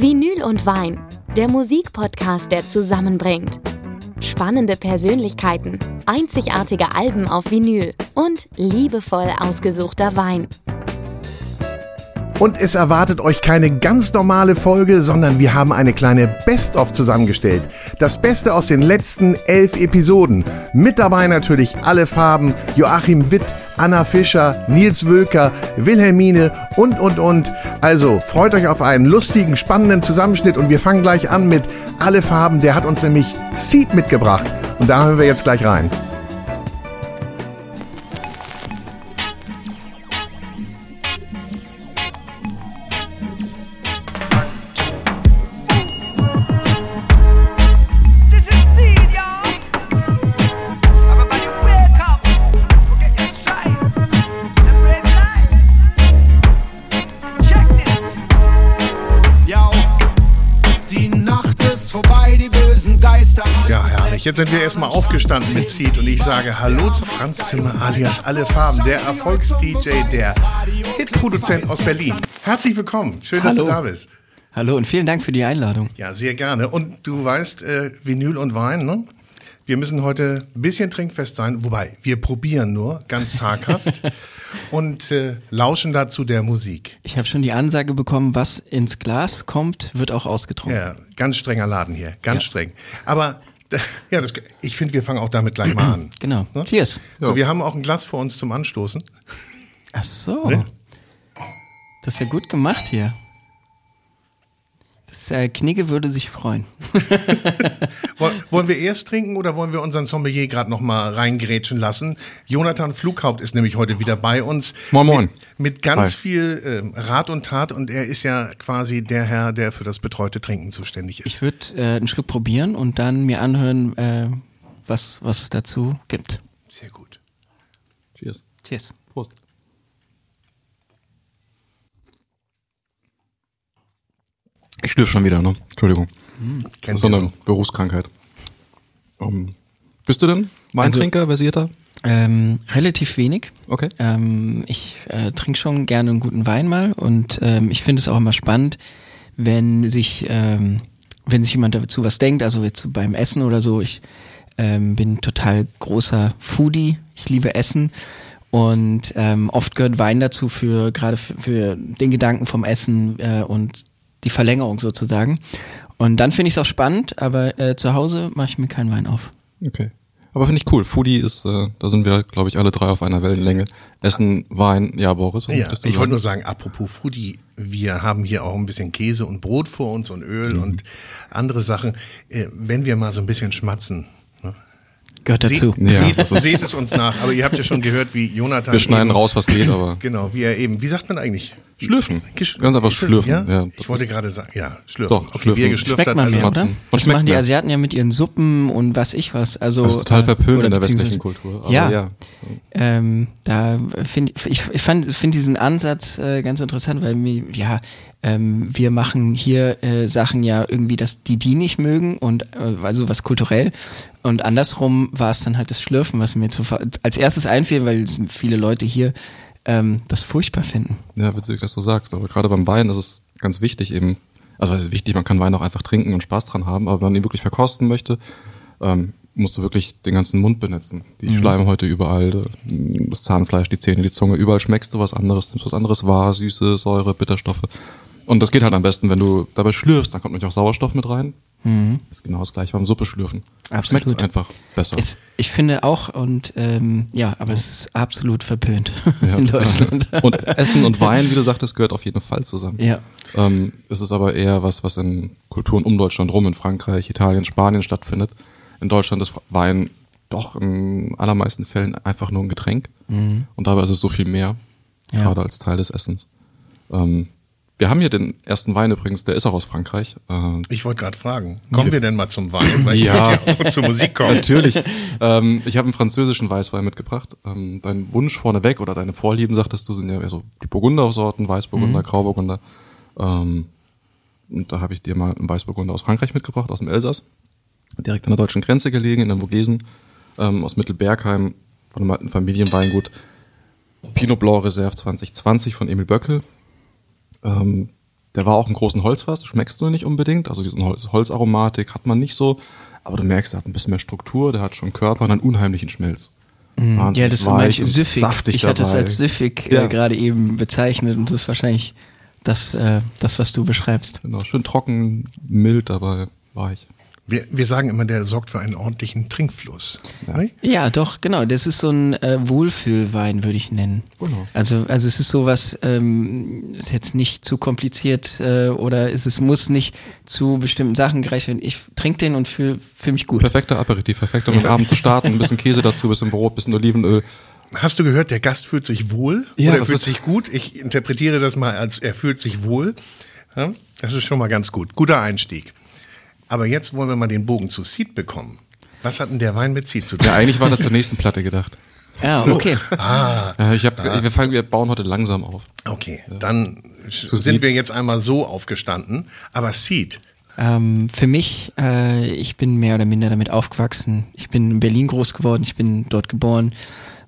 Vinyl und Wein, der Musikpodcast, der zusammenbringt. Spannende Persönlichkeiten, einzigartige Alben auf Vinyl und liebevoll ausgesuchter Wein. Und es erwartet euch keine ganz normale Folge, sondern wir haben eine kleine Best-of zusammengestellt. Das Beste aus den letzten elf Episoden. Mit dabei natürlich alle Farben, Joachim Witt, Anna Fischer, Nils Wölker, Wilhelmine und, und, und. Also freut euch auf einen lustigen, spannenden Zusammenschnitt und wir fangen gleich an mit Alle Farben. Der hat uns nämlich Seed mitgebracht. Und da hören wir jetzt gleich rein. Jetzt sind wir erstmal aufgestanden mit Seed und ich sage Hallo zu Franz Zimmer alias Alle Farben, der Erfolgs-DJ, der Hitproduzent aus Berlin. Herzlich willkommen. Schön, dass Hallo. du da bist. Hallo und vielen Dank für die Einladung. Ja, sehr gerne. Und du weißt, äh, Vinyl und Wein, ne? Wir müssen heute ein bisschen trinkfest sein, wobei wir probieren nur ganz zaghaft und äh, lauschen dazu der Musik. Ich habe schon die Ansage bekommen, was ins Glas kommt, wird auch ausgetrunken. Ja, ganz strenger Laden hier, ganz Ja. streng. Aber ja, das, ich finde, wir fangen auch damit gleich mal an. Genau. Ne? Cheers. So, wir haben auch ein Glas vor uns zum Anstoßen. Ach so. Ne? Das ist ja gut gemacht hier. Äh, Knigge würde sich freuen. Woll- Wollen wir erst trinken oder wollen wir unseren Sommelier gerade noch mal reingrätschen lassen? Jonathan Flughaupt ist nämlich heute wieder bei uns. Moin, moin. Mit, mit ganz Hi. viel ähm, Rat und Tat und er ist ja quasi der Herr, der für das betreute Trinken zuständig ist. Ich würde äh, einen Schluck probieren und dann mir anhören, äh, was, was es dazu gibt. Sehr gut. Cheers. Cheers. Prost. Ich schlürfe schon wieder, ne? Entschuldigung. Das Kennt ist so eine. Berufskrankheit. Um, bist du denn Weintrinker, versierter? Ähm, relativ wenig. Okay. Ähm, ich äh, trinke schon gerne einen guten Wein mal und ähm, ich finde es auch immer spannend, wenn sich, ähm, wenn sich jemand dazu was denkt, also jetzt beim Essen oder so. Ich ähm, bin total großer Foodie, ich liebe Essen und ähm, oft gehört Wein dazu für gerade für, für den Gedanken vom Essen äh, und die Verlängerung sozusagen. Und dann finde ich es auch spannend, aber äh, zu Hause mache ich mir keinen Wein auf. Okay. Aber finde ich cool. Foodie ist, äh, da sind wir, glaube ich, alle drei auf einer Wellenlänge. Essen, Wein, ja, Boris. Ja, ich wollte nur sagen, apropos Foodie, wir haben hier auch ein bisschen Käse und Brot vor uns und Öl Mhm. und andere Sachen. Äh, wenn wir mal so ein bisschen schmatzen, ne? Gehört dazu. Seht, Ja, seht, seht es uns nach. Aber ihr habt ja schon gehört, wie Jonathan. Wir schneiden eben- raus, was geht, aber Genau, wie er eben, wie sagt man eigentlich? Schlürfen. Ganz einfach Ist schlürfen. Ja? Ja, das ich wollte gerade sagen, ja, schlürfen. Doch, okay, schlürfen. wie er geschlürft Schmeckt hat. man also mehr, oder? Was Das machen die? Asiaten ja mit ihren Suppen und was ich was. Also, Das ist total verpönt in der westlichen Kultur. aber ja, ja. Ähm, da finde ich, ich fand, finde diesen Ansatz äh, ganz interessant, weil wir, ja, ähm, wir machen hier äh, Sachen ja irgendwie, dass die die nicht mögen und äh, also was kulturell und andersrum war es dann halt das Schlürfen, was mir zu, als erstes einfiel, weil viele Leute hier ähm, das furchtbar finden. Ja, witzig, dass du sagst. Aber gerade beim Wein ist es ganz wichtig eben, also es ist wichtig, man kann Wein auch einfach trinken und Spaß dran haben, aber wenn man ihn wirklich verkosten möchte, ähm, musst du wirklich den ganzen Mund benetzen. Die Schleimhäute überall, das Zahnfleisch, die Zähne, die Zunge, überall schmeckst du was anderes, nimmst was anderes wahr, Süße, Säure, Bitterstoffe. Und das geht halt am besten, wenn du dabei schlürfst, dann kommt natürlich auch Sauerstoff mit rein. Das ist genau das gleiche beim Suppe schlürfen. Absolut. Schmeckt einfach besser. Es, ich finde auch und ähm, ja, aber es ist absolut verpönt Ja, in. Deutschland. Und Essen und Wein, wie du sagtest, gehört auf jeden Fall zusammen. Ja. Ähm, es ist aber eher was, was in Kulturen um Deutschland rum, in Frankreich, Italien, Spanien stattfindet. In Deutschland ist Wein doch in allermeisten Fällen einfach nur ein Getränk. Und dabei ist es so viel mehr, Ja. gerade als Teil des Essens. Ähm, wir haben hier den ersten Wein übrigens, der ist auch aus Frankreich. Äh, Ich wollte gerade fragen, kommen wir denn mal zum Wein? Weil Ja. ich ja zur Musik kommen. Natürlich. ähm, ich habe einen französischen Weißwein mitgebracht. Ähm, dein Wunsch vorneweg oder deine Vorlieben, sagtest du, sind ja so die Burgundersorten, Weißburgunder, Grauburgunder. Ähm, und da habe ich dir mal einen Weißburgunder aus Frankreich mitgebracht, aus dem Elsass. Direkt an der deutschen Grenze gelegen, in den Vogesen, ähm, aus Mittelbergheim, von einem alten Familienweingut. Pinot Blanc Reserve 2020 von Emil Böckel. Ähm, der war auch ein großen Holzfass, schmeckst du nicht unbedingt. Also diesen Holz, Holzaromatik hat man nicht so. Aber du merkst, er hat ein bisschen mehr Struktur, der hat schon Körper und einen unheimlichen Schmelz. Ja, Wahnsinnig das weich und süffig. saftig ich hatte es dabei. als süffig Ja. äh, gerade eben bezeichnet und das ist wahrscheinlich das, äh, das was du beschreibst. Genau, schön trocken, mild dabei, weich. Wir, wir sagen immer, der sorgt für einen ordentlichen Trinkfluss. Ne? Ja, doch, genau. Das ist so ein äh, Wohlfühlwein, würde ich nennen. Genau. Also, also es ist sowas, ähm, ist jetzt nicht zu kompliziert äh, oder ist, es muss nicht zu bestimmten Sachen gereicht werden. Ich trinke den und fühle fühl mich gut. Perfekter Aperitif, perfekt, um den Abend zu starten. Ein bisschen Käse dazu, ein bisschen Brot, ein bisschen Olivenöl. Hast du gehört, der Gast fühlt sich wohl? Ja, oder das fühlt ist- sich gut? Ich interpretiere das mal als er fühlt sich wohl. Ja, das ist schon mal ganz gut. Guter Einstieg. Aber jetzt wollen wir mal den Bogen zu Seed bekommen. Was hat denn der Wein mit Seed zu tun? Ja, eigentlich war der zur nächsten Platte gedacht. Ja, okay. Ah, ich hab, wir, fangen, wir bauen heute langsam auf. okay. Dann Zu sind Seed. wir jetzt einmal so aufgestanden. Aber Seed, Ähm, für mich, äh, ich bin mehr oder minder damit aufgewachsen. Ich bin in Berlin groß geworden, ich bin dort geboren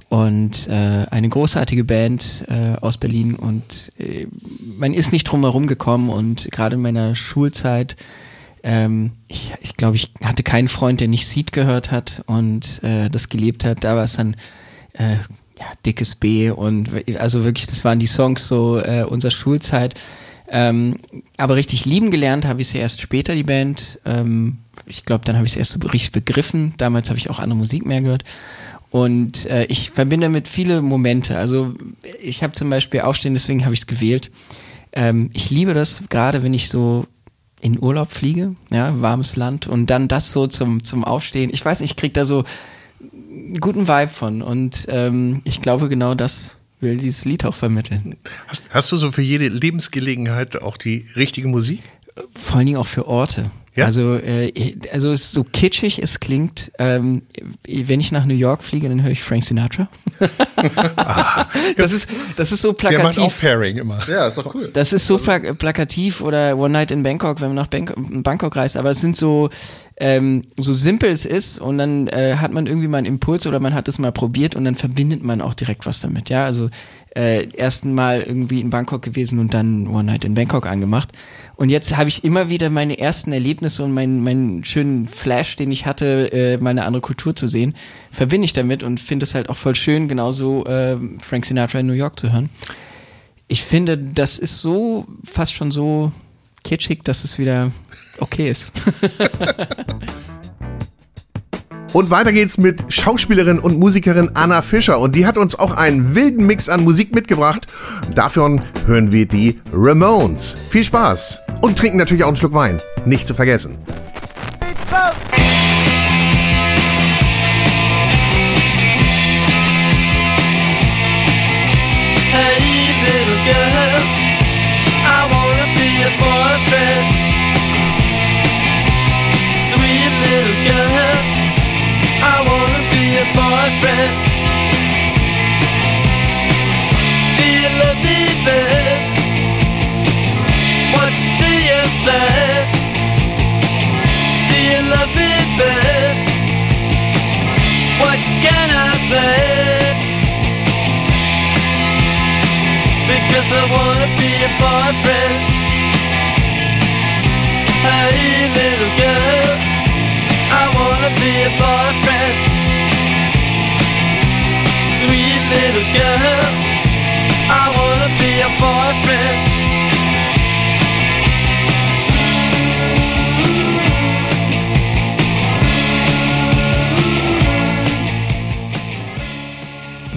und äh, eine großartige Band äh, aus Berlin und äh, man ist nicht drum herum gekommen und gerade in meiner Schulzeit, ähm, ich, ich glaube, ich hatte keinen Freund, der nicht Seed gehört hat und äh, das gelebt hat. Da war es dann äh, ja, dickes B und also wirklich, das waren die Songs so äh, unserer Schulzeit. Ähm, aber richtig lieben gelernt habe ich sie erst später, die Band. Ähm, ich glaube, dann habe ich es erst so richtig begriffen. Damals habe ich auch andere Musik mehr gehört. Und äh, ich verbinde damit viele Momente. Also ich habe zum Beispiel Aufstehen, deswegen habe ich es gewählt. Ähm, ich liebe das, gerade wenn ich so in Urlaub fliege, ja, warmes Land und dann das so zum, zum Aufstehen. Ich weiß nicht, ich krieg da so einen guten Vibe von und ähm, ich glaube genau das will dieses Lied auch vermitteln. hast, hast du so für jede Lebensgelegenheit auch die richtige Musik? Vor allen Dingen auch für Orte. Ja? Also, äh, also es ist so kitschig es klingt, ähm, wenn ich nach New York fliege, dann höre ich Frank Sinatra. das, ist, das ist so Der macht plakativ. auch Pairing immer. Ja, ist doch cool. Das ist so pla plakativ oder One Night in Bangkok, wenn man nach Bangkok, Bangkok reist, aber es sind so, ähm, so simpel es ist und dann äh, hat man irgendwie mal einen Impuls oder man hat es mal probiert und dann verbindet man auch direkt was damit. Ja, also äh, ersten Mal irgendwie in Bangkok gewesen und dann One Night in Bangkok angemacht. Und jetzt habe ich immer wieder meine ersten Erlebnisse und meinen, meinen schönen Flash, den ich hatte, äh, meine andere Kultur zu sehen, verbinde ich damit und finde es halt auch voll schön, genauso äh, Frank Sinatra in New York zu hören ich finde, das ist so fast schon so kitschig, dass es wieder okay ist. Und weiter geht's mit Schauspielerin und Musikerin Anna Fischer. Und die hat uns auch einen wilden Mix an Musik mitgebracht. Davon hören wir die Ramones. Viel Spaß. Und trinken natürlich auch einen Schluck Wein. Nicht zu vergessen. Boyfriend. Hey, little girl, I wanna be a boyfriend. Sweet little girl, I wanna be a boyfriend.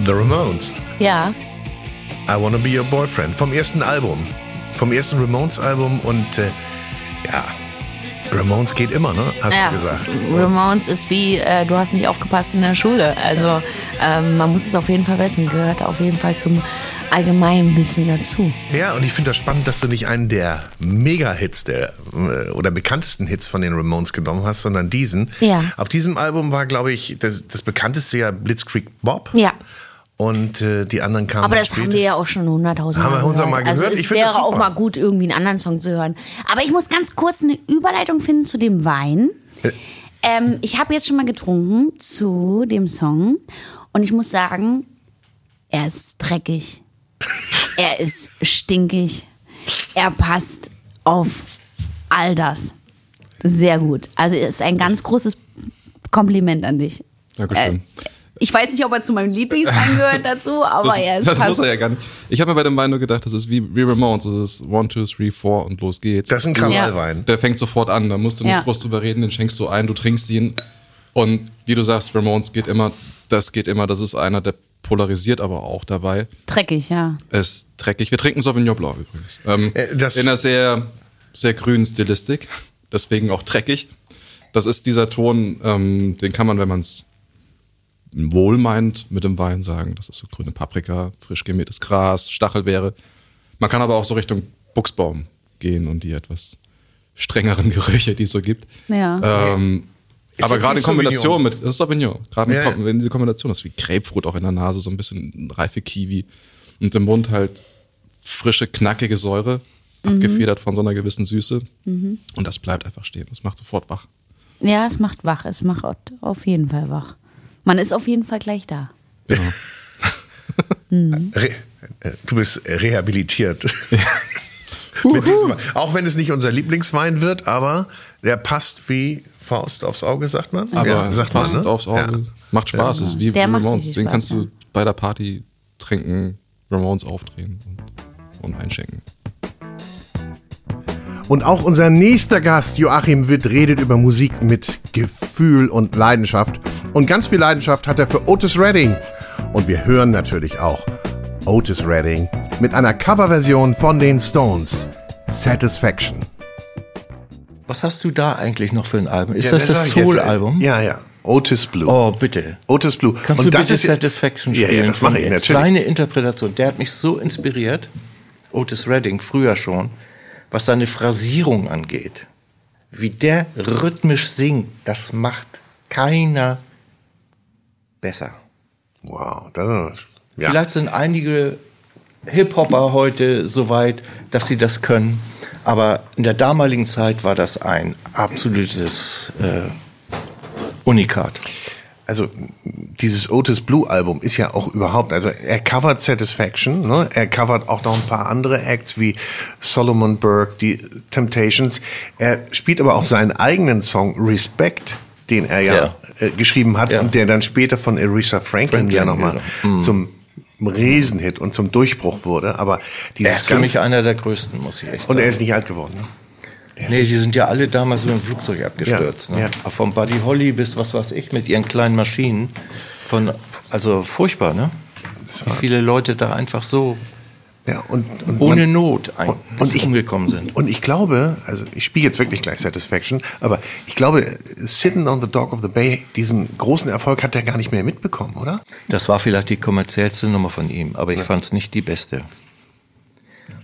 The Ramones. Ja, I Wanna Be Your Boyfriend. Vom ersten Album. Vom ersten Ramones-Album. Und äh, ja, Ramones geht immer, ne? Hast ja. du gesagt. Ramones ist wie, äh, du hast nicht aufgepasst in der Schule. Also ähm, man muss es auf jeden Fall wissen. Gehört auf jeden Fall zum allgemeinen Wissen dazu. Ja, und ich finde das spannend, dass du nicht einen der Mega-Hits der, äh, oder bekanntesten Hits von den Ramones genommen hast, sondern diesen. Ja. Auf diesem Album war, glaube ich, das, das bekannteste ja Blitzkrieg Bob. Ja. Und äh, die anderen kamen Aber das später. haben wir ja auch schon hunderttausend Haben wir hundertmal Also gehört. es Ich wäre auch mal gut, irgendwie einen anderen Song zu hören. Aber ich muss ganz kurz eine Überleitung finden zu dem Wein. Äh. Ähm, ich habe jetzt schon mal getrunken zu dem Song und ich muss sagen, er ist dreckig. er ist stinkig. Er passt auf all das. Sehr gut. Also es ist ein ganz großes Kompliment an dich. Dankeschön. Äh, ich weiß nicht, ob er zu meinem Lieblingswein gehört dazu, aber das, er ist das muss er ja gar nicht. Ich habe mir bei dem Wein nur gedacht, das ist wie, wie Ramones. Das ist one, two, three, four und los geht's. Das ist ein Krawallwein. Der fängt sofort an, da musst du nicht Ja. groß drüber reden, den schenkst du ein, du trinkst ihn. Und wie du sagst, Ramones geht immer, das geht immer, das ist einer, der polarisiert aber auch dabei. Dreckig, ja. Ist dreckig. Wir trinken Sauvignon Blanc übrigens. Ähm, Äh, das- in einer sehr, sehr grünen Stilistik, deswegen auch dreckig. Das ist dieser Ton, ähm, den kann man, wenn man es wohl meint, mit dem Wein sagen. Das ist so grüne Paprika, frisch gemähtes Gras, Stachelbeere. Man kann aber auch so Richtung Buchsbaum gehen und die etwas strengeren Gerüche, die es so gibt. Ja. Ähm, Ist aber das gerade in Kombination Sauvignon? mit, das ist Sauvignon, gerade Ja, in Kom- ja. wenn diese Kombination ist wie Grapefruit auch in der Nase, so ein bisschen reife Kiwi und im Mund halt frische, knackige Säure, abgefedert von so einer gewissen Süße. Und das bleibt einfach stehen. Das macht sofort wach. Ja, es macht wach. Es macht auf jeden Fall wach. Man ist auf jeden Fall gleich da. Genau. Re äh, du bist rehabilitiert. Mit diesem. Auch wenn es nicht unser Lieblingswein wird, aber der passt wie Faust aufs Auge, sagt man. Aber ja, sagt passt man, ne? aufs Auge. Ja. Macht Spaß. Ist wie, Der Ramones. Den kannst du bei der Party trinken, Ramones aufdrehen und, und einschenken. Und auch unser nächster Gast, Joachim Witt, redet über Musik mit Gefühl und Leidenschaft. Und ganz viel Leidenschaft hat er für Otis Redding. Und wir hören natürlich auch Otis Redding mit einer Coverversion von den Stones. Satisfaction. Was hast du da eigentlich noch für ein Album? Ist Ja, das das jetzt. Soul-Album? Ja, ja. Otis Blue. Oh, bitte. Otis Blue. Kannst Und du das bitte ist Satisfaction Ja, spielen? ja, das mache ich natürlich. Seine Interpretation, der hat mich so inspiriert, Otis Redding, früher schon, was seine Phrasierung angeht. Wie der rhythmisch singt, das macht keiner besser. Wow, das ist, ja. Vielleicht sind einige Hip-Hopper heute so weit, dass sie das können. Aber in der damaligen Zeit war das ein absolutes äh, Unikat. Also dieses Otis Blue Album ist ja auch überhaupt, also er covert Satisfaction, ne? er covert auch noch ein paar andere Acts wie Solomon Burke, die Temptations. Er spielt aber auch seinen eigenen Song Respect, den er ja, Ja. Äh, geschrieben hat Ja. und der dann später von Aretha Franklin, Franklin, ja nochmal genau. Mhm. zum Riesenhit und zum Durchbruch wurde. Aber Er dieses ist für mich einer der größten, muss ich echt und sagen. er ist nicht alt geworden. Ne? Nee, die sind ja alle damals mit dem Flugzeug abgestürzt. Ja, ne? ja. Vom Buddy Holly bis was weiß ich mit ihren kleinen Maschinen. Von, also furchtbar, ne? Wie viele Leute da einfach so Ja, und, und ohne man- Not ein, und- und ich- umgekommen sind. Und ich glaube, also ich spiele jetzt wirklich gleich Satisfaction, aber ich glaube, Sitting on the Dock of the Bay, diesen großen Erfolg hat er gar nicht mehr mitbekommen, oder? Das war vielleicht die kommerziellste Nummer von ihm, aber ich fand es nicht die beste.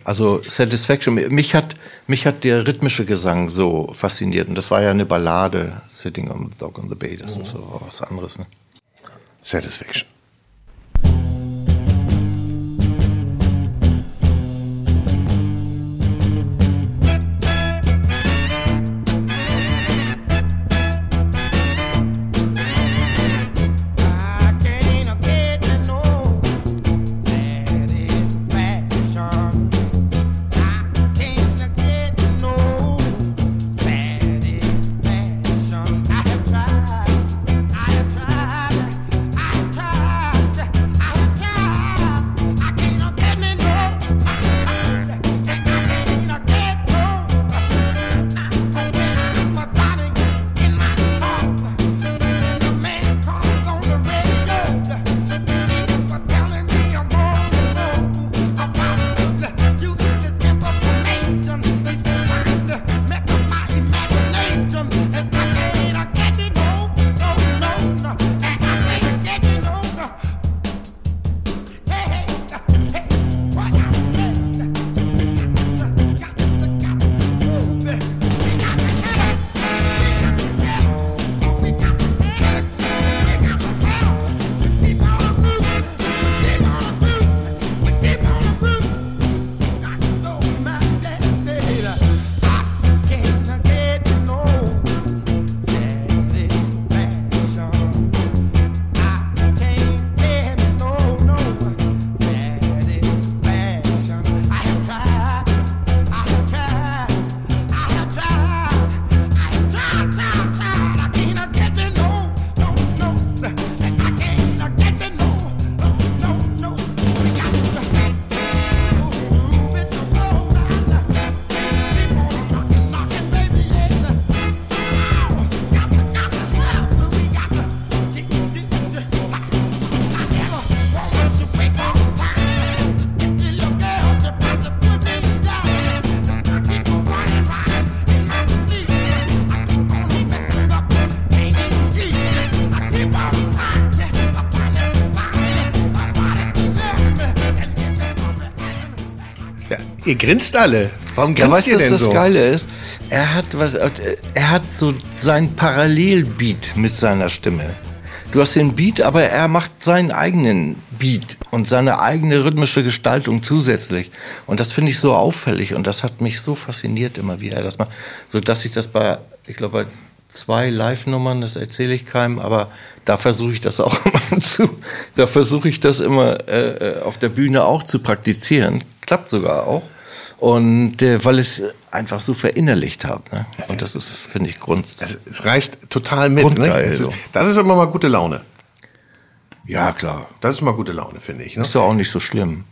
Also Satisfaction, mich hat, mich hat der rhythmische Gesang so fasziniert. Und das war ja eine Ballade, Sitting on the Dock on the Bay, das ist so was anderes. Ne? Satisfaction. Ihr grinst alle. Warum Ja, grinst weißt du, ihr denn das so? Geile ist? Er hat was, er hat so sein Parallelbeat mit seiner Stimme. Du hast den Beat, aber er macht seinen eigenen Beat und seine eigene rhythmische Gestaltung zusätzlich. Und das finde ich so auffällig und das hat mich so fasziniert immer, wie er das macht. So dass ich das bei, ich glaube, bei zwei Live-Nummern, das erzähle ich keinem, aber da versuche ich das auch immer zu, da versuche ich das immer äh, äh, auf der Bühne auch zu praktizieren. Klappt sogar auch. Und äh, weil ich es einfach so verinnerlicht habe. Ne? Und das ist, finde ich, Grund. Es, es reißt total mit. Ne? Das, ist, das ist immer mal gute Laune. Ja, klar. Das ist mal gute Laune, finde ich. Ne? Ist ja auch nicht so schlimm,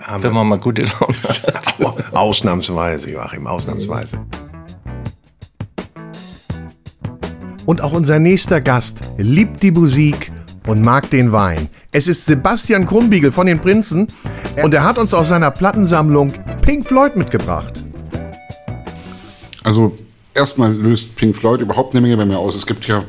Haben wenn man mal gute Laune hat. Ausnahmsweise, Joachim, ausnahmsweise. Und auch unser nächster Gast liebt die Musik und mag den Wein. Es ist Sebastian Krumbiegel von den Prinzen und er hat uns aus seiner Plattensammlung Pink Floyd mitgebracht. Also erstmal löst Pink Floyd überhaupt eine Menge bei mir aus. Es gibt ja,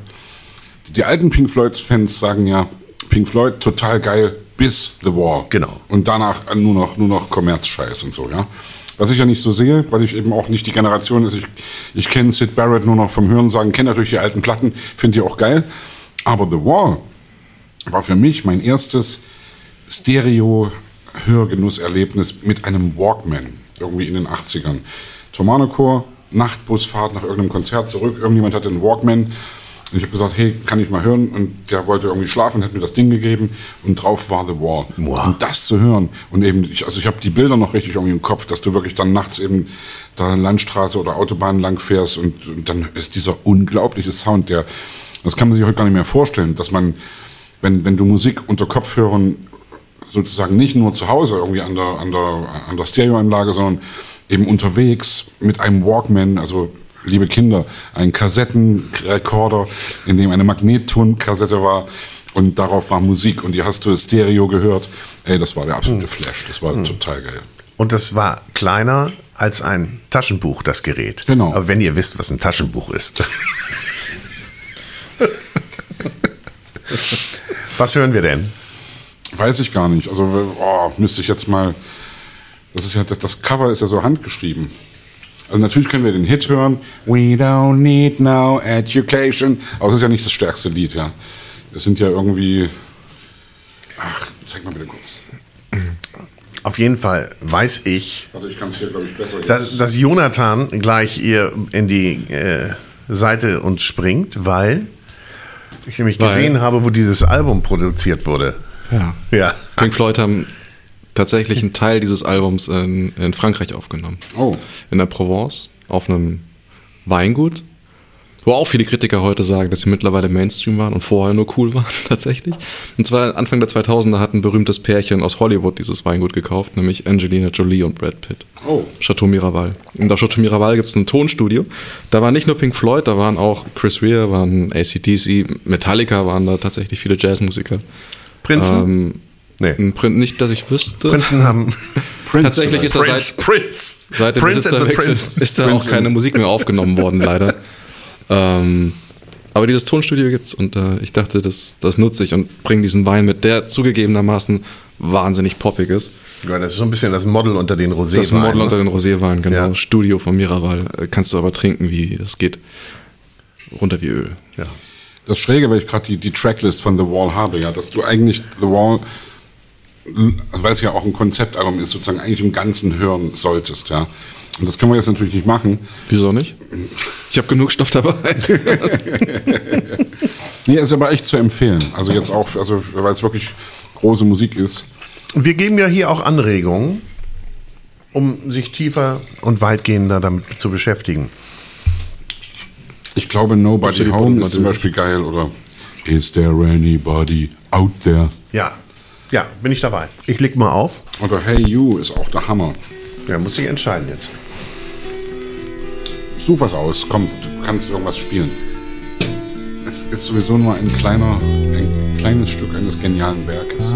die alten Pink Floyd-Fans sagen ja, Pink Floyd total geil bis The Wall. Genau. Und danach nur noch, nur noch Kommerzscheiß und so, ja. Was ich ja nicht so sehe, weil ich eben auch nicht die Generation ist. Ich, ich kenne Sid Barrett nur noch vom Hörensagen, kenne natürlich die alten Platten, finde die auch geil. Aber The Wall war für mich mein erstes Stereo-Hörgenusserlebnis mit einem Walkman, irgendwie in den 80ern. Tomanochor, Nachtbusfahrt nach irgendeinem Konzert zurück, irgendjemand hatte einen Walkman. Und ich habe gesagt, hey, kann ich mal hören? Und der wollte irgendwie schlafen, hat mir das Ding gegeben und drauf war The Wall. Wow. Und das zu hören und eben, ich, also ich habe die Bilder noch richtig irgendwie im Kopf, dass du wirklich dann nachts eben da Landstraße oder Autobahn lang fährst und, und dann ist dieser unglaubliche Sound, der, das kann man sich heute gar nicht mehr vorstellen, dass man, wenn, wenn du Musik unter Kopfhörern sozusagen nicht nur zu Hause irgendwie an der, an der, an der Stereoanlage, sondern eben unterwegs mit einem Walkman, also liebe Kinder, ein Kassettenrekorder, in dem eine Magnettonkassette war und darauf war Musik und die hast du Stereo gehört. Ey, das war der absolute Flash, das war total geil. Und das war kleiner als ein Taschenbuch, das Gerät. Genau. Aber wenn ihr wisst, was ein Taschenbuch ist. was hören wir denn? Weiß ich gar nicht. Also oh, müsste ich jetzt mal. Das ist ja das, Cover ist ja so handgeschrieben. Also natürlich können wir den Hit hören. We don't need no education. Aber es ist ja nicht das stärkste Lied, ja. Es sind ja irgendwie. Ach, zeig mal bitte kurz. Auf jeden Fall weiß ich, Also ich kann es hier, glaube ich, besser dass, jetzt. dass Jonathan gleich ihr in die äh, Seite uns springt, weil ich nämlich Weil- gesehen habe, wo dieses Album produziert wurde. Ja. Ja. Pink Floyd haben tatsächlich einen Teil dieses Albums in, in Frankreich aufgenommen. Oh. In der Provence, auf einem Weingut. Wo auch viele Kritiker heute sagen, dass sie mittlerweile Mainstream waren und vorher nur cool waren, tatsächlich. Und zwar Anfang der 2000er hat ein berühmtes Pärchen aus Hollywood dieses Weingut gekauft, nämlich Angelina Jolie und Brad Pitt. Oh. Chateau Miraval. Und auf Chateau Miraval gibt es ein Tonstudio. Da war nicht nur Pink Floyd, da waren auch Chris Rea, waren ACDC, Metallica waren da tatsächlich viele Jazzmusiker. Prinzen? Ähm, Nee. Prin nicht, dass ich wüsste. Prinzen haben. Tatsächlich ist er Prince, seit, Prince. seit dem Prince Besitzerwechsel Prince. ist da auch keine Musik mehr aufgenommen worden, leider. Ähm, aber dieses Tonstudio gibt's und äh, ich dachte, das, das nutze ich und bringe diesen Wein mit, der zugegebenermaßen wahnsinnig poppig ist. Ja, das ist so ein bisschen das Model unter den Rosé. Das Model unter den Roséwein, genau. Ja. Studio von Miraval. Äh, Kannst du aber trinken, wie das geht. Runter wie Öl. Ja. Das Schräge, weil ich gerade die, die Tracklist von The Wall habe, ja, dass du eigentlich The Wall, also weil es ja auch ein Konzeptalbum ist, sozusagen eigentlich im Ganzen hören solltest, ja. Und das können wir jetzt natürlich nicht machen. Wieso nicht? Ich habe genug Stoff dabei. Nee, ist aber echt zu empfehlen. Also jetzt auch, also weil es wirklich große Musik ist. Wir geben ja hier auch Anregungen, um sich tiefer und weitgehender damit zu beschäftigen. Ich glaube, Nobody Home ist zum. Beispiel geil oder Is there anybody out there? Ja, ja, bin ich dabei. Ich leg mal auf. Oder Hey You ist auch der Hammer. Ja, muss ich entscheiden jetzt. Such was aus, komm, du kannst irgendwas spielen. Es ist sowieso nur ein kleiner, ein kleines Stück eines genialen Werkes.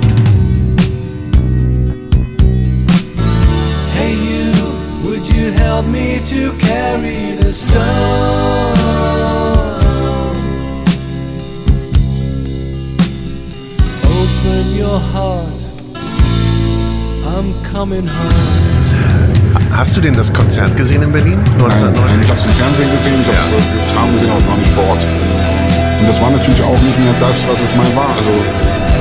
You help me to carry the stone? Open your heart, I'm coming home. Hast du denn das Konzert gesehen in Berlin? Nein, nein, 1990? ich habe es im Fernsehen gesehen, ich habe es ja. Traum gesehen, aber noch nicht vor Ort. Und das war natürlich auch nicht mehr das, was es mal war. Also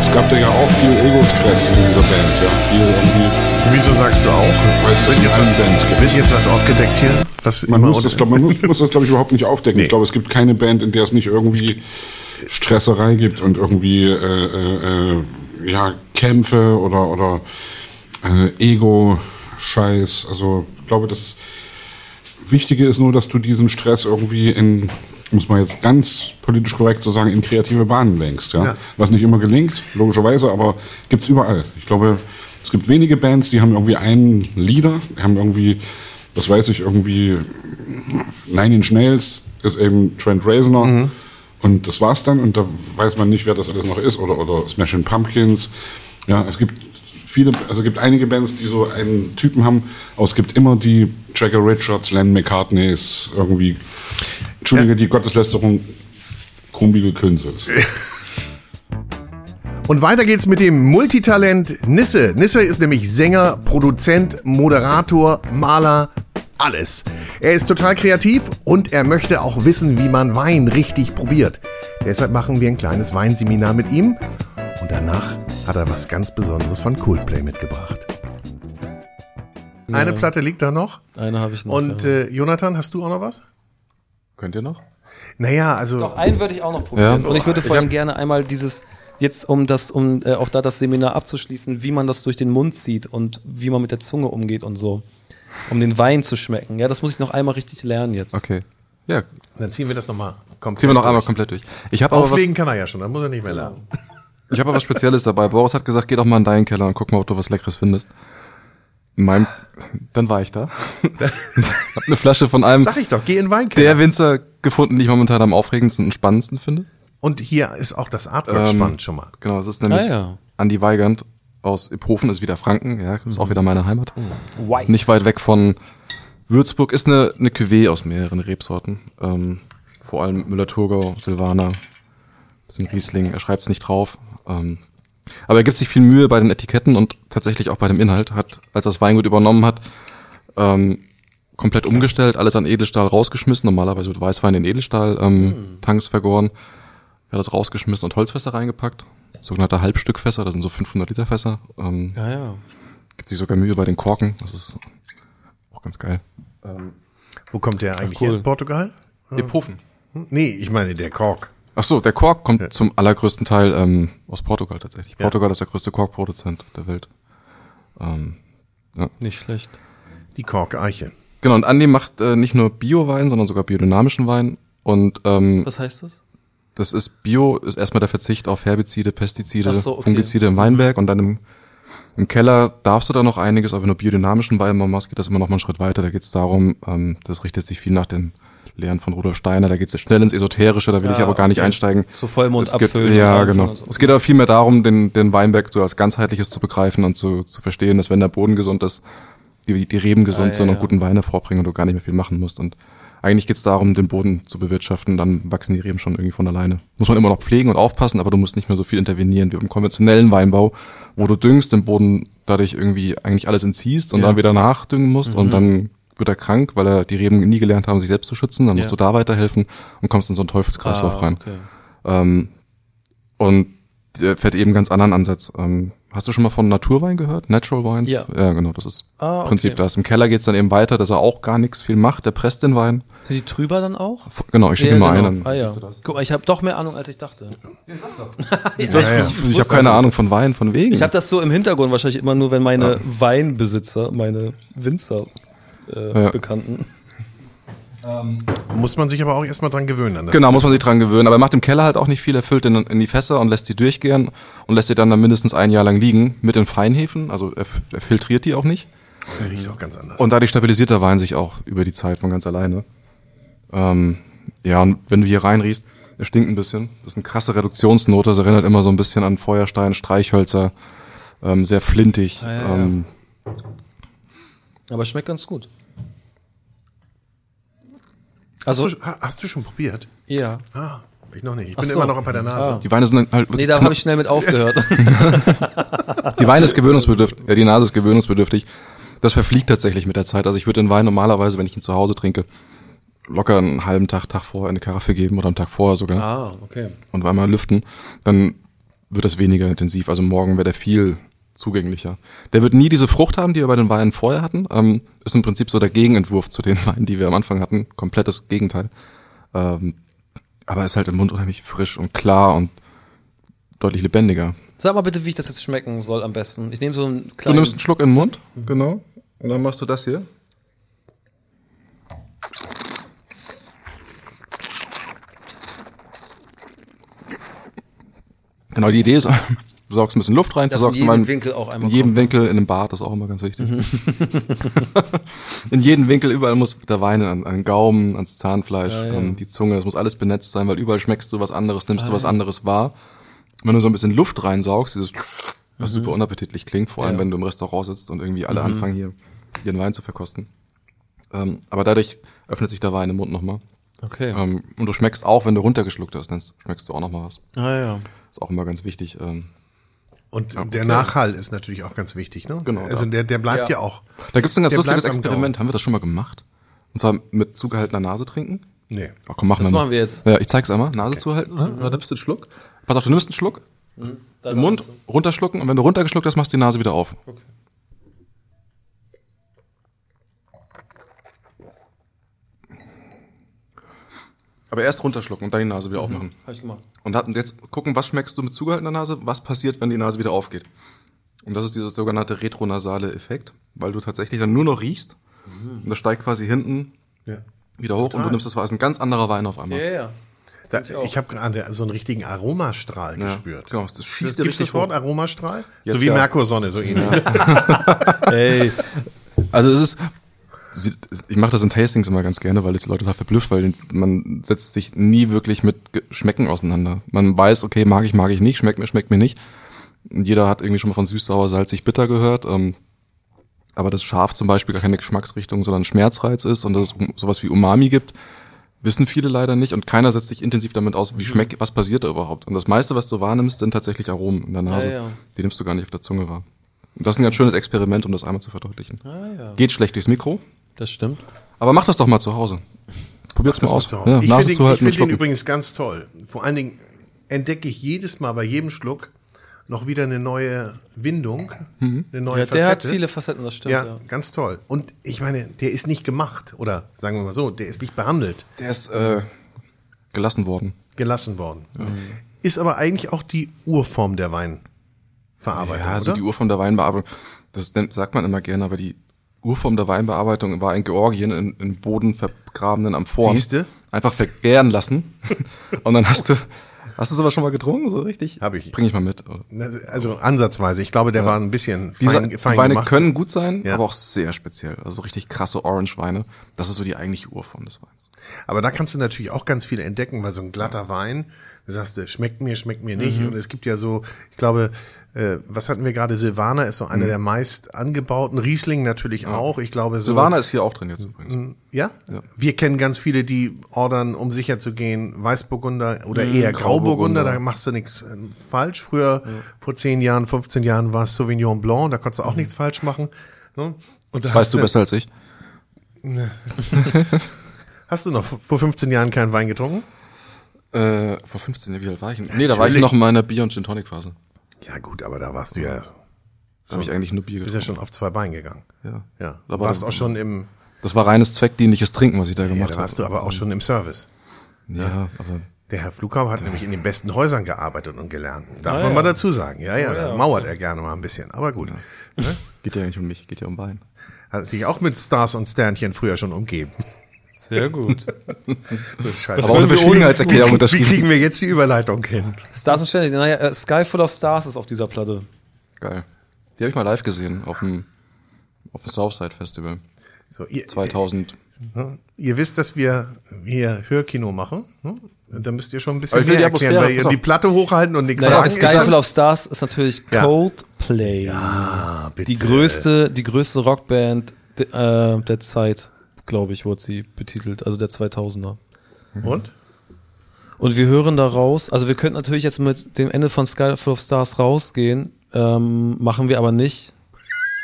es gab da ja auch viel Ego-Stress in dieser Band, ja. Viel irgendwie. Wieso sagst du auch? Weil es das in jetzt, allen Bands gibt. wird jetzt was aufgedeckt hier? Was Man muss das, glaub, man muss, muss das, glaube ich, überhaupt nicht aufdecken. Nee. Ich glaube, es gibt keine Band, in der es nicht irgendwie Stresserei gibt und irgendwie äh, äh, äh, ja, Kämpfe oder, oder äh, Ego-Scheiß. Also ich glaube, das Wichtige ist nur, dass du diesen Stress irgendwie in, muss man jetzt ganz politisch korrekt so sagen, in kreative Bahnen lenkst. Ja? Ja. Was nicht immer gelingt, logischerweise, aber gibt's überall. Ich glaube, es gibt wenige Bands, die haben irgendwie einen Leader, die haben irgendwie, das weiß ich, irgendwie Nine Inch Nails ist eben Trent Reznor und das war's dann und da weiß man nicht, wer das alles noch ist oder, oder Smashing Pumpkins. Ja, es gibt viele, also es gibt einige Bands, die so einen Typen haben, aber es gibt immer die Jagger Richards, Len McCartneys, irgendwie, Entschuldige, die Gotteslästerung, Krummbiegel Künzels. Und weiter geht's mit dem Multitalent Nisse. Nisse ist nämlich Sänger, Produzent, Moderator, Maler, alles. Er ist total kreativ und er möchte auch wissen, wie man Wein richtig probiert. Deshalb machen wir ein kleines Weinseminar mit ihm und danach hat er was ganz Besonderes von Coldplay mitgebracht. Eine Platte liegt da noch. Eine habe ich noch. Und ja. äh, Jonathan, hast du auch noch was? Könnt ihr noch? Naja, also Doch, einen würde ich auch noch probieren. Ja. Und ich würde vor allem hab- gerne einmal dieses, jetzt um das, um äh, auch da das Seminar abzuschließen, wie man das durch den Mund zieht und wie man mit der Zunge umgeht und so. Um den Wein zu schmecken. Ja, das muss ich noch einmal richtig lernen jetzt. Okay. Ja, dann ziehen wir das nochmal komplett ziehen wir noch einmal durch. komplett durch. Ich habe aber was, Auflegen kann er ja schon, dann muss er nicht mehr lernen. ich habe aber was Spezielles dabei. Boris hat gesagt, geh doch mal in deinen Keller und guck mal, ob du was Leckeres findest. In meinem, dann war ich da. hab eine Flasche von einem Sag ich doch, geh in den Weinkeller. der Winzer gefunden, die ich momentan am aufregendsten und spannendsten finde. Und hier ist auch das Artwork Ähm, spannend schon mal. Genau, das ist nämlich Ah, ja. Andi Weigand aus Iphofen, ist wieder Franken, ja, ist auch wieder meine Heimat. White. Nicht weit weg von Würzburg, ist eine, eine Cuvée aus mehreren Rebsorten. Ähm, vor allem Müller-Thurgau, Silvaner, bisschen Riesling, er schreibt es nicht drauf. Ähm, aber er gibt sich viel Mühe bei den Etiketten und tatsächlich auch bei dem Inhalt. Hat, als er das Weingut übernommen hat, ähm, komplett umgestellt, alles an Edelstahl rausgeschmissen. Normalerweise wird Weißwein in Edelstahl ähm, Tanks vergoren. Er hat das rausgeschmissen und Holzfässer reingepackt. Sogenannte Halbstückfässer, das sind so 500 Liter Fässer. Ähm, Ja, ja. Gibt sich sogar Mühe bei den Korken. Das ist auch ganz geil. Wo kommt der eigentlich cool. her? Portugal? Iphofen. Hm? Nee, ich meine der Kork. Ach so, der Kork kommt zum allergrößten Teil ähm, aus Portugal tatsächlich. Portugal ist der größte Korkproduzent der Welt. Ähm, Nicht schlecht. Die Kork-Eiche. genau, und Andi macht äh, nicht nur Bio-Wein, sondern sogar biodynamischen Wein. Und ähm, Was heißt das? das ist Bio, ist erstmal der Verzicht auf Herbizide, Pestizide, so, okay. Fungizide im Weinberg und dann im, im Keller darfst du da noch einiges, aber wenn du biodynamischen Wein mal machst, geht das immer noch mal einen Schritt weiter. Da geht es darum, ähm, das richtet sich viel nach den Lehren von Rudolf Steiner, da geht es schnell ins Esoterische, da will Ja, ich aber gar nicht okay. einsteigen. Zu Vollmond es geht, abfüllen Ja, und genau. und so. Es geht aber vielmehr darum, den, den Weinberg so als ganzheitliches zu begreifen und zu, zu verstehen, dass wenn der Boden gesund ist, die, die Reben gesund Ah, ja, sind und ja. guten Wein hervorbringen und du gar nicht mehr viel machen musst. Und eigentlich geht's darum, den Boden zu bewirtschaften, dann wachsen die Reben schon irgendwie von alleine. Muss man immer noch pflegen und aufpassen, aber du musst nicht mehr so viel intervenieren wie im konventionellen Weinbau, wo du düngst, den Boden dadurch irgendwie eigentlich alles entziehst und Ja. dann wieder nachdüngen musst und Mhm. dann wird er krank, weil er die Reben nie gelernt haben, sich selbst zu schützen. Dann musst Ja. du da weiterhelfen und kommst in so einen Teufelskreislauf Ah, rein. okay. Ähm, und der fährt eben einen ganz anderen Ansatz. Ähm, hast du schon mal von Naturwein gehört? Natural Wines? Ja. Ja, genau, das ist Ah, im Prinzip okay. das. Im Keller geht's dann eben weiter, dass er auch gar nichts viel macht. Der presst den Wein. Sind die trüber dann auch? Genau, ich schicke Ja, mal genau. einen. Ah, ja. Guck mal, ich habe doch mehr Ahnung, als ich dachte. Ich, ich habe keine Ahnung von Wein, von wegen. Ich habe das so im Hintergrund wahrscheinlich immer nur, wenn meine Weinbesitzer, meine Winzer äh, Ja. Bekannten. Muss man sich aber auch erstmal dran gewöhnen. Genau, muss man sich dran gewöhnen. Aber er macht im Keller halt auch nicht viel. Er füllt den in die Fässer und lässt die durchgehen und lässt die dann, dann mindestens ein Jahr lang liegen mit den Feinhefen. Also er, er filtriert die auch nicht. Der riecht auch ganz anders. Und dadurch stabilisiert der Wein sich auch über die Zeit von ganz alleine. Ähm, ja, und wenn du hier reinriechst, er stinkt ein bisschen. Das ist eine krasse Reduktionsnote. Das erinnert immer so ein bisschen an Feuerstein, Streichhölzer. Ähm, sehr flintig. Ah, ja, ja. ähm, Aber schmeckt ganz gut. Also, hast, du, ha- hast du schon probiert? ja. Ah, ich noch nicht. Ich Ach bin so. immer noch bei der Nase. Ah. die Weine sind halt Nee, da habe ich schnell mit aufgehört. Die Weine ist gewöhnungsbedürftig. Ja, die Nase ist gewöhnungsbedürftig. Das verfliegt tatsächlich mit der Zeit. Also ich würde den Wein normalerweise, wenn ich ihn zu Hause trinke, locker einen halben Tag, Tag vorher in eine Karaffe geben oder am Tag vorher sogar. ah, okay. Und einmal lüften. Dann wird das weniger intensiv. Also morgen wäre der viel zugänglicher. Der wird nie diese Frucht haben, die wir bei den Weinen vorher hatten. Ähm, ist im Prinzip so der Gegenentwurf zu den Weinen, die wir am Anfang hatten. Komplettes Gegenteil. Ähm, aber ist halt im Mund unheimlich frisch und klar und deutlich lebendiger. Sag mal bitte, wie ich das jetzt schmecken soll am besten. Ich nehme so einen Du kleinen. nimmst einen Schluck in den Mund, genau. Und dann machst du das hier. Genau, die Idee ist, du saugst ein bisschen Luft rein, Dass versorgst in jedem Winkel auch einmal in jedem kommt. Winkel, in einem Bad, das ist auch immer ganz wichtig. in jedem Winkel, überall muss der Wein an, an den Gaumen, ans Zahnfleisch, Ja, ja. Ähm, die Zunge, das muss alles benetzt sein, weil überall schmeckst du was anderes, nimmst du Ah, was ja. anderes wahr. Wenn du so ein bisschen Luft reinsaugst, dieses was Mhm. super unappetitlich klingt, vor allem Ja. wenn du im Restaurant sitzt und irgendwie alle Mhm. anfangen hier ihren Wein zu verkosten. Ähm, aber dadurch öffnet sich der Wein im Mund nochmal. Okay. Ähm, und du schmeckst auch, wenn du runtergeschluckt hast, dann schmeckst du auch nochmal was. Ah, ja. Ist auch immer ganz wichtig. Ähm, Und Ja, der okay. Nachhall ist natürlich auch ganz wichtig, ne? Genau, Also der, der bleibt ja, Ja. auch. Da gibt's ein ganz lustiges Experiment. Haben wir das schon mal gemacht? Und zwar mit zugehaltener Nase trinken? Nee. Ach komm, machen Das wir machen wir jetzt. Ja, ich zeig's einmal. Nase zuhalten. Ne? Dann nimmst du einen Schluck. Pass auf, du nimmst einen Schluck. Dann Im Mund runterschlucken und wenn du runtergeschluckt hast, machst du die Nase wieder auf. Okay. Aber erst runterschlucken und dann die Nase wieder aufmachen. Hab ich gemacht. Und hat- und jetzt gucken, was schmeckst du mit zugehaltener Nase, was passiert, wenn die Nase wieder aufgeht. Und das ist dieser sogenannte retronasale Effekt, weil du tatsächlich dann nur noch riechst und das steigt quasi hinten Ja. wieder hoch und Total. du nimmst das war ist ein ganz anderer Wein auf einmal. Ja, ja. Da, ich habe gerade so einen richtigen Aromastrahl Ja, gespürt. genau, das schießt dir Gibt's das richtig Wort hoch. Aromastrahl? Jetzt so wie ja. Merkursonne, so ähnlich. Ey. Also es ist, ich mache das in Tastings immer ganz gerne, weil es die Leute total verblüfft, weil man setzt sich nie wirklich mit Schmecken auseinander. Man weiß, okay, mag ich, mag ich nicht, schmeckt mir, schmeckt mir nicht. Und jeder hat irgendwie schon mal von süß, sauer, salzig, bitter gehört. Ähm, aber das Scharf zum Beispiel gar keine Geschmacksrichtung, sondern Schmerzreiz ist und dass es sowas wie Umami gibt, wissen viele leider nicht und keiner setzt sich intensiv damit aus, wie schmeckt, was passiert da überhaupt. Und das meiste, was du wahrnimmst, sind tatsächlich Aromen in der Nase. Ja, ja. Die nimmst du gar nicht auf der Zunge wahr. Das ist ein ganz schönes Experiment, um das einmal zu verdeutlichen. Ah, ja. Geht schlecht durchs Mikro, Das stimmt. aber mach das doch mal zu Hause. Probiert's mal mal aus. zu Hause. Ja, ich Nase finde den, ich find den übrigens ganz toll. Vor allen Dingen entdecke ich jedes Mal bei jedem Schluck noch wieder eine neue Windung, Mhm. eine neue Ja, der hat Facette. viele Facetten, das stimmt. ja, Ja. ganz toll. Und ich meine, der ist nicht gemacht oder sagen wir mal so, der ist nicht behandelt, Der ist äh, gelassen worden. gelassen worden. Ist aber eigentlich auch die Urform der Weinverarbeitung, Ja, also oder? die Urform der Weinbearbeitung, das sagt man immer gerne, aber die Urform der Weinbearbeitung war in Georgien in, in Boden vergrabenen Amphoren. Siehste? Einfach vergären lassen. und dann hast du, hast du sowas schon mal getrunken, so richtig? Hab ich. Bring ich mal mit. Also ansatzweise. Ich glaube, der war ein bisschen fein, die fein Weine gemacht. können gut sein, Ja. aber auch sehr speziell. Also so richtig krasse Orange-Weine. Das ist so die eigentliche Urform des Weins. Aber da kannst du natürlich auch ganz viel entdecken, weil so ein glatter Wein, sagst du, schmeckt mir, schmeckt mir nicht. Mhm. Und es gibt ja so, ich glaube, äh, was hatten wir gerade? Silvaner ist so einer Mhm. der meist angebauten. Riesling natürlich auch. Ich glaube, so, Silvaner ist hier auch drin jetzt übrigens. Ja? Ja. Wir kennen ganz viele, die ordern, um sicher zu gehen, Weißburgunder oder Mhm, eher Grauburgunder. Grauburgunder. Da machst du nichts äh, falsch. Früher, vor 10 Jahren, 15 Jahren war es Sauvignon Blanc. Da konntest du auch nichts falsch machen. Ne? Und da Das weißt du besser als ich. Hast du noch vor 15 Jahren keinen Wein getrunken? Äh, vor 15 Jahren, wie alt war ich? denn? Nee, da war ich Natürlich. noch in meiner Bier- und Gin-Tonic-Phase. Ja gut, aber da warst du ja... Da habe ich eigentlich nur Bier Du bist ja schon auf zwei Beinen gegangen. Ja. Ja. Du Aber warst das- auch schon im... Das war reines zweckdienliches Trinken, was ich da Ja, gemacht da habe. warst du aber auch schon im Service. Ja, aber Der Herr Flugau hat nämlich in den besten Häusern gearbeitet und gelernt. Darf Ah, man ja. mal dazu sagen. Ja, ja, Ah, da ja, mauert er gerne mal ein bisschen. Aber gut. Ne? geht ja nicht um mich, geht ja um Wein. Hat sich auch mit Stars und Sternchen früher schon umgeben. Sehr gut. Das ist scheiße. Aber ohne Verschwiegenheitserklärung Wie unterschrieben. kriegen wir jetzt die Überleitung hin? Stars und naja, äh, Sky Full of Stars ist auf dieser Platte. Geil. Die habe ich mal live gesehen auf dem, auf dem Southside Festival. So, ihr, 2000. Ne? Ihr wisst, dass wir hier Hörkino machen. Ne? Da müsst ihr schon ein bisschen Aber ich will mehr erklären, weil ihr die Platte hochhalten und nichts Naja, sagen. Sky Full of Stars ist natürlich Ja. Coldplay. Ja, bitte. Die größte, die größte Rockband de, äh, der Zeit, glaube ich, wurde sie betitelt, also der 2000er. Und? Und wir hören da raus, also wir könnten natürlich jetzt mit dem Ende von Sky Full of Stars rausgehen, ähm, machen wir aber nicht.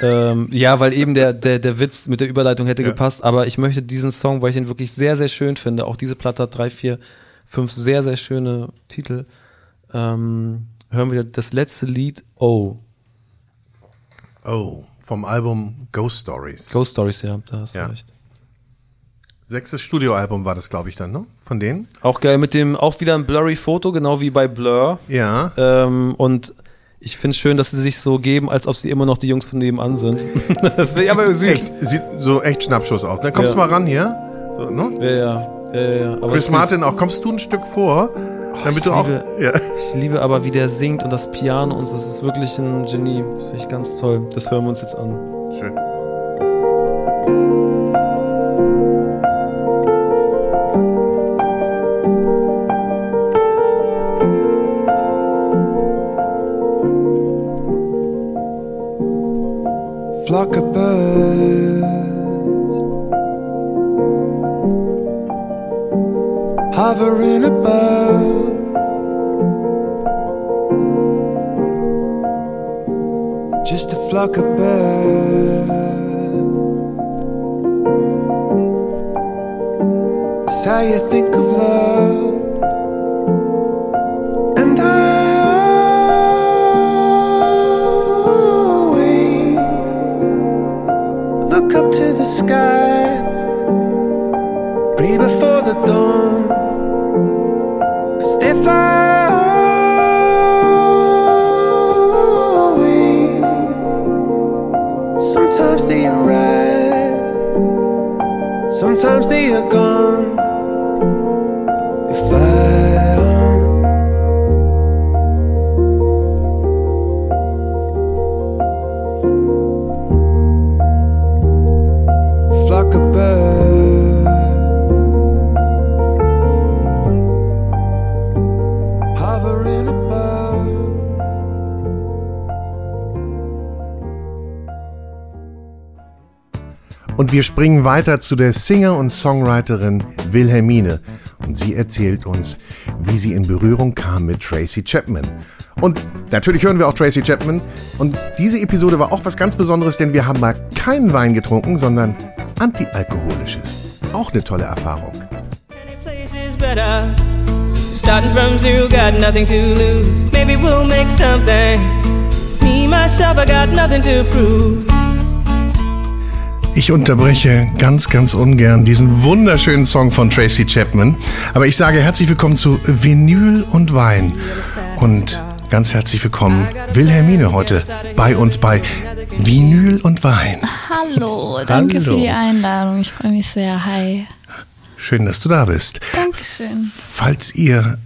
Ähm, ja, weil eben der, der, der Witz mit der Überleitung hätte Ja. gepasst, aber ich möchte diesen Song, weil ich ihn wirklich sehr, sehr schön finde, auch diese Platte hat drei, vier, fünf sehr, sehr schöne Titel, ähm, hören wir das letzte Lied, Oh, Oh, vom Album Ghost Stories. Ghost Stories, ja, da hast Ja. du recht. Sechstes Studioalbum war das, glaube ich, dann, ne? Von denen? Auch geil, mit dem, auch wieder ein blurry Foto, genau wie bei Blur. Ja. Ähm, und ich finde es schön, dass sie sich so geben, als ob sie immer noch die Jungs von nebenan sind. das wäre aber süß. Echt, sieht so echt Schnappschuss aus. Dann kommst Ja. du mal ran hier. So, ne? Ja, ja. ja, ja, ja. Chris Martin, auch kommst du ein Stück vor, damit ich du auch. liebe, Ja. Ich liebe aber, wie der singt und das Piano und so, das ist wirklich ein Genie. Das finde ich ganz toll. Das hören wir uns jetzt an. Schön. Flock of birds hovering above. Just a flock of birds. It's how you think of love. Sky, breathe before the dawn. Und wir springen weiter zu der Singer und Songwriterin Wilhelmine. Und sie erzählt uns, wie sie in Berührung kam mit Tracy Chapman. Und natürlich hören wir auch Tracy Chapman. Und diese Episode war auch was ganz Besonderes, denn wir haben mal keinen Wein getrunken, sondern antialkoholisches. Auch eine tolle Erfahrung. Starting from zero, got nothing to lose. Maybe we'll make something. Me, myself, I got nothing to prove. Ich unterbreche ganz, ganz ungern diesen wunderschönen Song von Tracy Chapman. Aber ich sage herzlich willkommen zu Vinyl und Wein. Und ganz herzlich willkommen Wilhelmine heute bei uns bei Vinyl und Wein. Hallo, danke Hallo. für die Einladung. Ich freue mich sehr. Hi. Schön, dass du da bist. Dankeschön. Falls ihr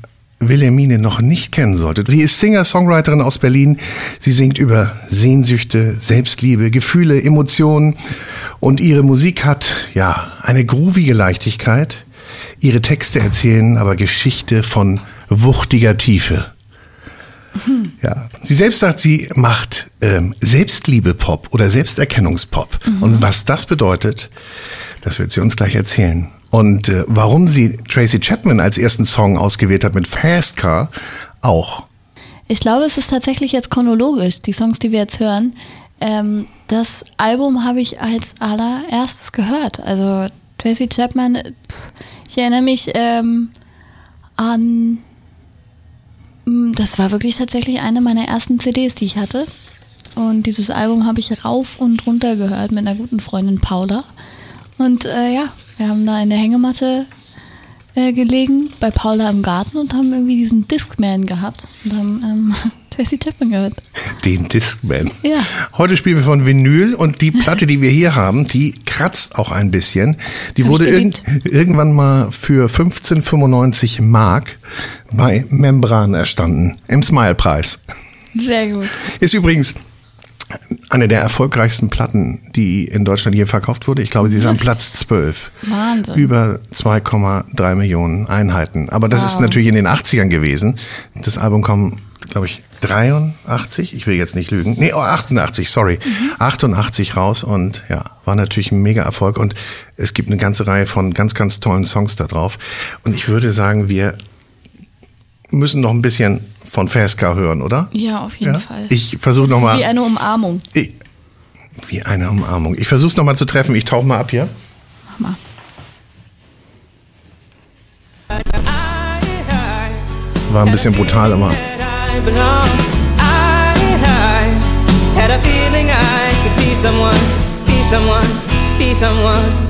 Wilhelmine noch nicht kennen solltet, sie ist Singer-Songwriterin aus Berlin. Sie singt über Sehnsüchte, Selbstliebe, Gefühle, Emotionen und ihre Musik hat, ja, eine groovige Leichtigkeit. Ihre Texte erzählen aber Geschichte von wuchtiger Tiefe. Ja, sie selbst sagt, sie macht ähm, Selbstliebe-Pop oder Selbsterkennungspop. Und was das bedeutet, das wird sie uns gleich erzählen. Und äh, warum sie Tracy Chapman als ersten Song ausgewählt hat mit Fast Car, auch. Ich glaube, es ist tatsächlich jetzt chronologisch, die Songs, die wir jetzt hören. Ähm, das Album habe ich als allererstes gehört. Also Tracy Chapman, pff, ich erinnere mich ähm, an, mm, das war wirklich tatsächlich eine meiner ersten CDs, die ich hatte. Und dieses Album habe ich rauf und runter gehört mit einer guten Freundin Paula. Und äh, ja, wir haben da in der Hängematte äh, gelegen bei Paula im Garten und haben irgendwie diesen Discman gehabt und haben ähm, Tracy Chapman gehört. Den Discman. Ja. Heute spielen wir von Vinyl und die Platte, die wir hier haben, die kratzt auch ein bisschen. Die Hab wurde irgend, irgendwann mal für 15,95 Mark bei Membran erstanden. Im Smile-Preis. Sehr gut. Ist übrigens eine der erfolgreichsten Platten, die in Deutschland je verkauft wurde. Ich glaube, sie ist am Platz 12. Wahnsinn. Über 2,3 Millionen Einheiten. Aber das ist Wow. natürlich in den 80ern gewesen. Das Album kam, glaube ich, 83. Ich will jetzt nicht lügen. Nee, oh, 88, sorry. 88 raus und ja, war natürlich ein mega Erfolg. Und es gibt eine ganze Reihe von ganz, ganz tollen Songs da drauf. Und ich würde sagen, wir müssen noch ein bisschen von Fast-Car hören, oder? Ja, auf jeden Ja? Fall. Ich versuche nochmal. Wie eine Umarmung. Wie eine Umarmung. Ich versuche es nochmal zu treffen. Ich tauche mal ab hier. Mach mal. War ein bisschen brutal I had a feeling I could be someone, be someone, be someone.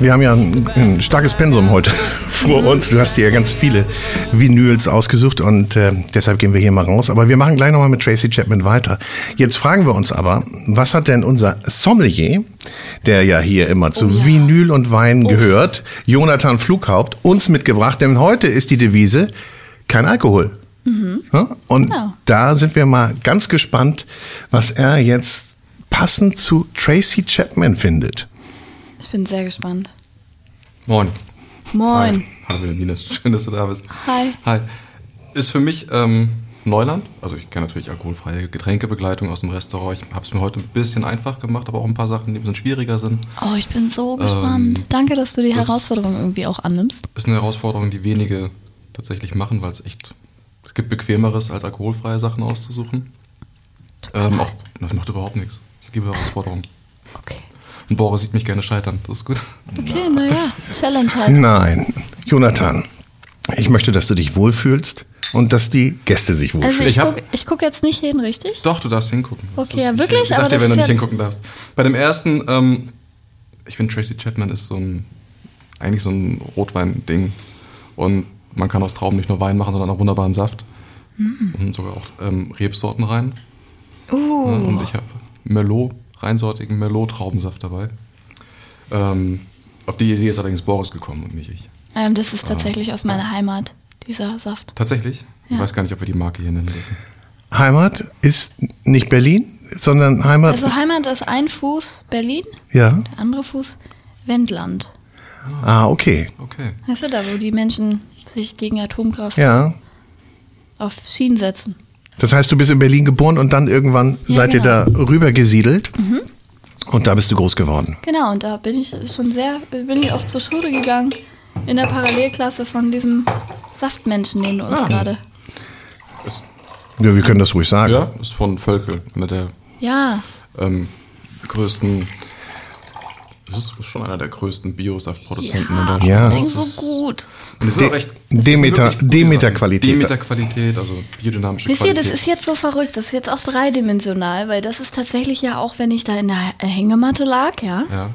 Wir haben ja ein, ein starkes Pensum heute vor uns. Du hast dir ja ganz viele Vinyls ausgesucht und äh, deshalb gehen wir hier mal raus. Aber wir machen gleich nochmal mit Tracy Chapman weiter. Jetzt fragen wir uns aber, was hat denn unser Sommelier, der ja hier immer zu Vinyl und Wein gehört, Jonathan Flughaupt, uns mitgebracht? Denn heute ist die Devise kein Alkohol. Mhm. Ja? Und Genau. da sind wir mal ganz gespannt, was er jetzt passend zu Tracy Chapman findet. Ich bin sehr gespannt. Moin. Moin. Hi. Hallo Wilhelmine, schön, dass du da bist. Hi. Hi. Ist für mich ähm, Neuland. Also ich kenne natürlich alkoholfreie Getränkebegleitung aus dem Restaurant. Ich habe es mir heute ein bisschen einfach gemacht, aber auch ein paar Sachen, die ein bisschen schwieriger sind. Oh, ich bin so Ähm, gespannt. Danke, dass du die das- Herausforderung irgendwie auch annimmst. Ist eine Herausforderung, die wenige tatsächlich machen, weil es echt, es gibt bequemeres, als alkoholfreie Sachen auszusuchen. Ähm, auch, das macht überhaupt nichts. Ich liebe Herausforderungen. Okay. Und Boris sieht mich gerne scheitern, das ist gut. Okay, naja. Challenge halt. Nein, Jonathan, ich möchte, dass du dich wohlfühlst und dass die Gäste sich Also wohlfühlen. ich gucke ich guck jetzt nicht hin, richtig? Doch, du darfst hingucken. Okay, ja, wirklich? Ich sag Aber dir, das wenn du ist nicht ja- hingucken darfst. Bei dem ersten, ähm, ich finde Tracy Chapman ist so ein, eigentlich so ein Rotwein-Ding. Und man kann aus Trauben nicht nur Wein machen, sondern auch wunderbaren Saft. Mhm. Und sogar auch ähm, Rebsorten rein. Uh. Und ich habe Merlot, reinsortigen Merlot-Traubensaft dabei. Ähm, auf die Idee ist allerdings Boris gekommen und nicht ich. Ähm, das ist Ah. tatsächlich aus meiner Heimat, dieser Saft. Tatsächlich? Ich Ja. weiß gar nicht, ob wir die Marke hier nennen dürfen. Heimat ist nicht Berlin, sondern Heimat. Also Heimat ist ein Fuß Berlin, ja. der andere Fuß Wendland. Ah, okay. Okay. Weißt du, da wo die Menschen sich gegen Atomkraft Ja. auf Schienen setzen. Das heißt, du bist in Berlin geboren und dann irgendwann Ja, seid ihr da genau. rüber gesiedelt Mhm. und da bist du groß geworden. Genau, und da bin ich schon sehr, bin ich auch zur Schule gegangen, in der Parallelklasse von diesem Saftmenschen, den du uns Ah. gerade. Ja, wir können das ruhig sagen. Ja, ist von Völkel, einer der Ja, ähm, größten Das ist schon einer der größten Biosaftproduzenten Ja, in Deutschland. Ja. Das so ist- gut. Und sind De- auch echt, Demeter- das gute Demeter-Qualität. Sachen. Demeter-Qualität, also biodynamische Wisst ihr, Qualität. das ist jetzt so verrückt, das ist jetzt auch dreidimensional, weil das ist tatsächlich ja auch, wenn ich da in der Hängematte lag, ja, ja.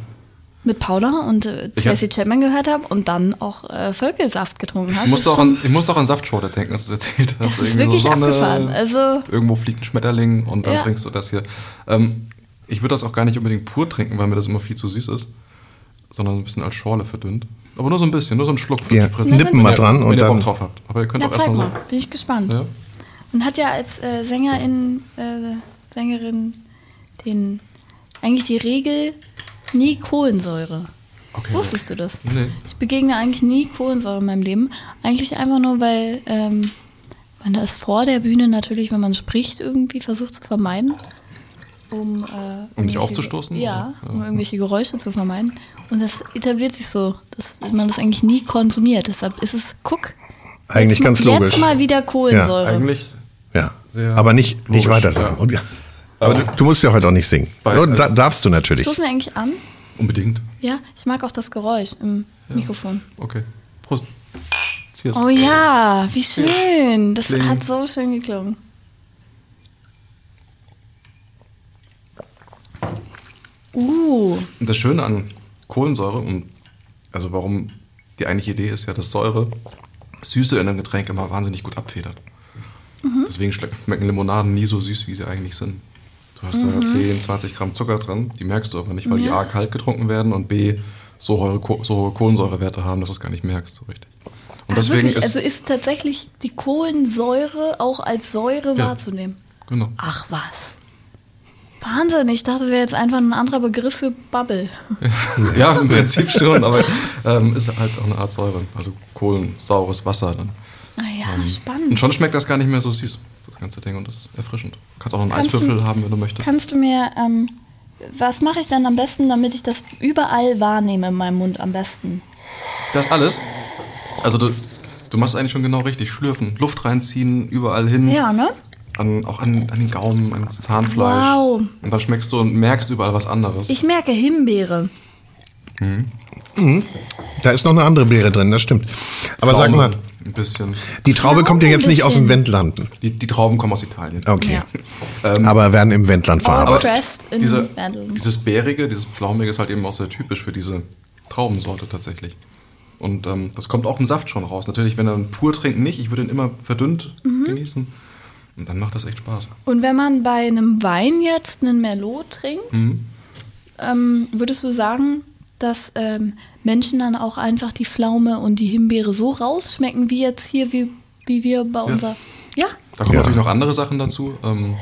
mit Paula und äh, Tracy Chapman gehört habe und dann auch äh, Völkelsaft getrunken habe. Ich musste, Das auch an, ich musste auch an Saftschorle denken, als du es erzählt hast. Es ist wirklich abgefahren, also- Irgendwo fliegt ein Schmetterling und dann Ja. trinkst du das hier. Ähm, ich würde das auch gar nicht unbedingt pur trinken, weil mir das immer viel zu süß ist, sondern so ein bisschen als Schorle verdünnt. Aber nur so ein bisschen, nur so einen Schluck für Wir Spritzen. nippen mal dran wenn und ihr dann- Bock drauf habt. Aber ihr könnt ja, auch zeig erstmal mal, so. bin ich gespannt. Ja. Und hat ja als äh, Sängerin, äh, Sängerin den, eigentlich die Regel nie Kohlensäure. Okay. Wusstest du das? Nee. Ich begegne eigentlich nie Kohlensäure in meinem Leben. Eigentlich einfach nur, weil ähm, man das vor der Bühne natürlich, wenn man spricht, irgendwie versucht zu vermeiden. Um, äh, Um nicht irgendwelche- aufzustoßen, Ja, oder? um irgendwelche Geräusche zu vermeiden. Und das etabliert sich so, dass man das eigentlich nie konsumiert. Deshalb ist es, guck, Eigentlich jetzt, ganz mal- logisch. Jetzt mal wieder Kohlensäure. Eigentlich Ja. Sehr Aber nicht, nicht logisch, weiter sagen. ja. Ja. Aber du, du musst ja heute auch nicht singen. Bei- Oder da, also- darfst du natürlich. Stoßen wir eigentlich an? unbedingt. Ja, ich mag auch das Geräusch im Mikrofon. Okay. Prost. Cheers. Oh ja, wie schön. Das Kling. hat so schön geklungen. Uh, Und das Schöne an Kohlensäure, und also warum die eigentliche Idee ist ja, dass Säure Süße in einem Getränk immer wahnsinnig gut abfedert. Mhm. Deswegen schmecken Limonaden nie so süß, wie sie eigentlich sind. Du hast da 10, 20 Gramm Zucker dran, die merkst du aber nicht, weil die Mhm. Ja. A kalt getrunken werden und B so hohe, so hohe Kohlensäurewerte haben, dass du es gar nicht merkst so richtig. Und Ach, deswegen wirklich? ist also ist tatsächlich die Kohlensäure auch als Säure Ja. wahrzunehmen. genau. Ach was. Wahnsinn, ich dachte, das wäre jetzt einfach ein anderer Begriff für Bubble. Ja, im Prinzip schon, aber ähm, ist halt auch eine Art Säure. Also kohlensaures Wasser dann. Ah ja, Und spannend. schon schmeckt das gar nicht mehr so süß, das ganze Ding. Und das ist erfrischend. Du kannst auch noch einen Kannst du- Eiswürfel haben, wenn du möchtest. Kannst du mir, ähm, was mache ich dann am besten, damit ich das überall wahrnehme in meinem Mund am besten? Das alles? Also du, du machst eigentlich schon genau richtig. Schlürfen, Luft reinziehen, überall hin. Ja, ne? An, auch an, an den Gaumen, ans Zahnfleisch. Wow. Und dann schmeckst du und merkst überall was anderes. Ich merke Himbeere. Mhm. Da ist noch eine andere Beere drin, das stimmt. Aber sag Pflaume, mal, Ein bisschen. die Traube Pflaume kommt ja jetzt nicht aus dem. Wendlanden. Die, die Trauben kommen aus Italien. Okay. Ja. Ähm, Aber werden im Wendland verarbeitet. Diese, Wendel. dieses Bärige, dieses Pflaumige ist halt eben auch sehr typisch für diese Traubensorte tatsächlich. Und ähm, das kommt auch im Saft schon raus. Natürlich, wenn er ihn pur trinkt, nicht. Ich würde ihn immer verdünnt Mhm. genießen. Und dann macht das echt Spaß. Und wenn man bei einem Wein jetzt einen Merlot trinkt, Mhm. ähm, würdest du sagen, dass ähm, Menschen dann auch einfach die Pflaume und die Himbeere so rausschmecken, wie jetzt hier, wie, wie wir bei unser. Ja. Da kommen Ja. natürlich noch andere Sachen dazu. Ähm,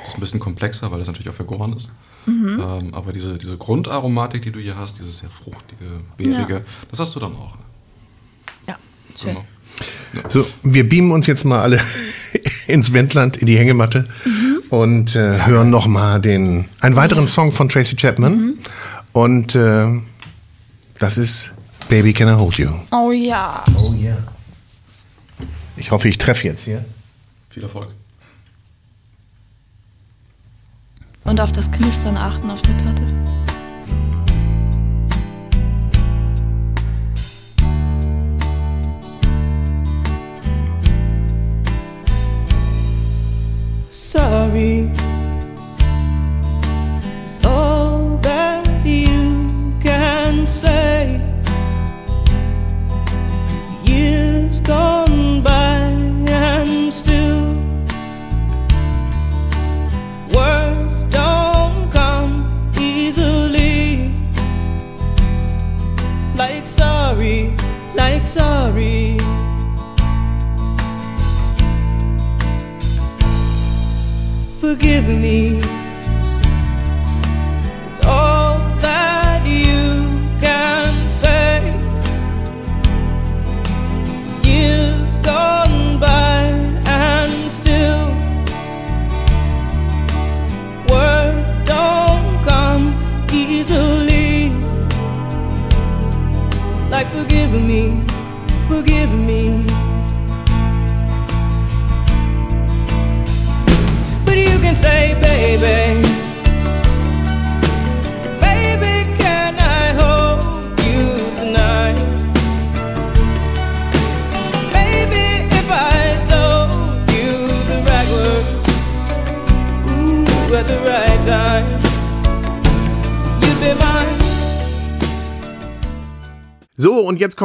das ist ein bisschen komplexer, weil das natürlich auch vergoren ist. Mhm. Ähm, aber diese, diese Grundaromatik, die du hier hast, dieses sehr fruchtige, beerige, Ja. das hast du dann auch. Ja, schön. Genau. So, wir beamen uns jetzt mal alle ins Wendland, in die Hängematte und äh, hören noch mal den einen weiteren Song von Tracy Chapman. Und äh, das ist Baby Can I Hold You. Oh ja. Oh ja. Ich hoffe, ich treffe jetzt hier. Viel Erfolg. Und auf das Knistern achten auf der Platte. Sorry forgive me.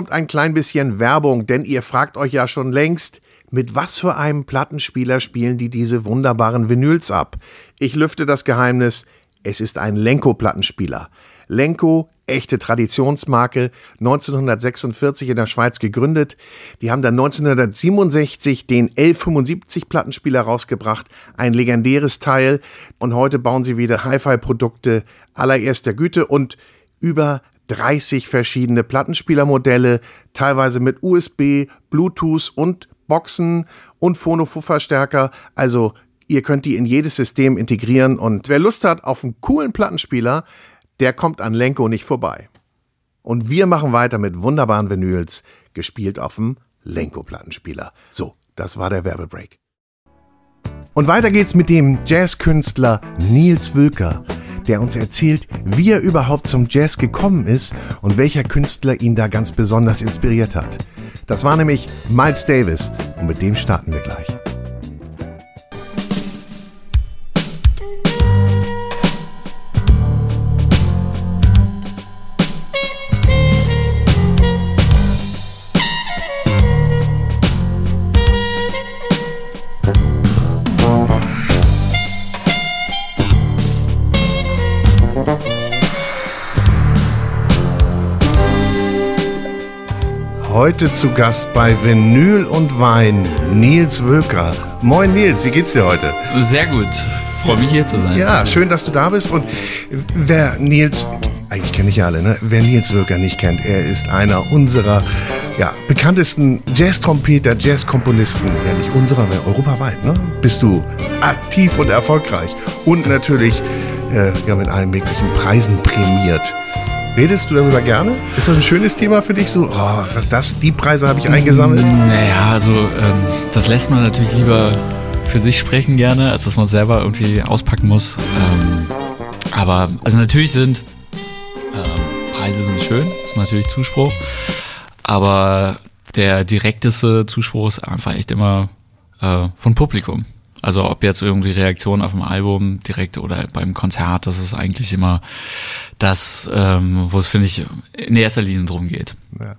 Kommt ein klein bisschen Werbung, denn ihr fragt euch ja schon längst, mit was für einem Plattenspieler spielen die diese wunderbaren Vinyls ab? Ich lüfte das Geheimnis, es ist ein Lenko-Plattenspieler. Lenko, echte Traditionsmarke, 1946 in der Schweiz gegründet. Die haben dann 1967 den L75 Plattenspieler rausgebracht, ein legendäres Teil. Und heute bauen sie wieder Hi-Fi-Produkte allererster Güte und über 30 verschiedene Plattenspielermodelle, teilweise mit USB, Bluetooth und Boxen und Phono-Verstärker. Also ihr könnt die in jedes System integrieren und wer Lust hat auf einen coolen Plattenspieler, der kommt an Lenko nicht vorbei. Und wir machen weiter mit wunderbaren Vinyls, gespielt auf dem Lenko-Plattenspieler. So, das war der Werbebreak. Und weiter geht's mit dem Jazzkünstler Nils Wülker, der uns erzählt, wie er überhaupt zum Jazz gekommen ist und welcher Künstler ihn da ganz besonders inspiriert hat. Das war nämlich Miles Davis und mit dem starten wir gleich. Heute zu Gast bei Vinyl und Wein Nils Wölker. Moin Nils, wie geht's dir heute? Sehr gut. Freue mich hier zu sein. Ja, schön, dass du da bist. Und wer Nils, eigentlich kenne ich ja alle, ne? Wer Nils Wölker nicht kennt, er ist einer unserer ja, bekanntesten Jazz-Trompeter, Jazz-Komponisten, ja nicht unserer, aber europaweit, ne? Bist du aktiv und erfolgreich und natürlich äh, ja, mit allen möglichen Preisen prämiert. Redest du darüber gerne? Ist das ein schönes Thema für dich? So, oh, das, die Preise habe ich eingesammelt? Naja, also ähm, das lässt man natürlich lieber für sich sprechen gerne, als dass man es selber irgendwie auspacken muss. Ähm, aber also natürlich sind ähm, Preise sind schön, ist natürlich Zuspruch, aber der direkteste Zuspruch ist einfach echt immer äh, von Publikum. Also ob jetzt irgendwie Reaktion auf dem Album direkt oder beim Konzert, das ist eigentlich immer das, ähm, wo es, finde ich, in erster Linie drum geht. Ja.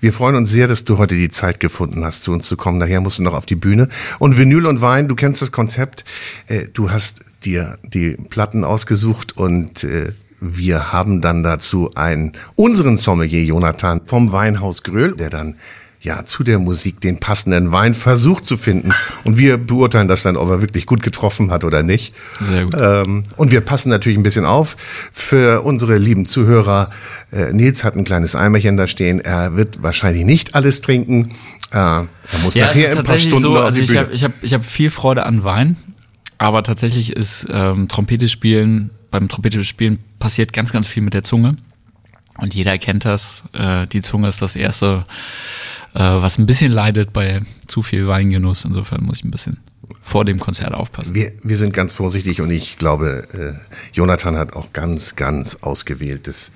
Wir freuen uns sehr, dass du heute die Zeit gefunden hast, zu uns zu kommen. Daher musst du noch auf die Bühne. Und Vinyl und Wein, du kennst das Konzept. Äh, du hast dir die Platten ausgesucht und äh, wir haben dann dazu einen, unseren Sommelier Jonathan vom Weinhaus Gröhl, der dann ja, zu der Musik den passenden Wein versucht zu finden. Und wir beurteilen das dann, ob er wirklich gut getroffen hat oder nicht. Sehr gut. Ähm, und wir passen natürlich ein bisschen auf für unsere lieben Zuhörer. Äh, Nils hat ein kleines Eimerchen da stehen. Er wird wahrscheinlich nicht alles trinken. Äh, er muss ja, nachher es ist ein paar tatsächlich Stunden so, also ich habe ich hab, ich hab viel Freude an Wein, aber tatsächlich ist ähm, Trompete spielen, beim Trompete spielen passiert ganz, ganz viel mit der Zunge. Und jeder kennt das. Äh, die Zunge ist das Erste, was ein bisschen leidet bei zu viel Weingenuss. Insofern muss ich ein bisschen vor dem Konzert aufpassen. Wir, wir sind ganz vorsichtig und ich glaube, äh, Jonathan hat auch ganz, ganz ausgewähltes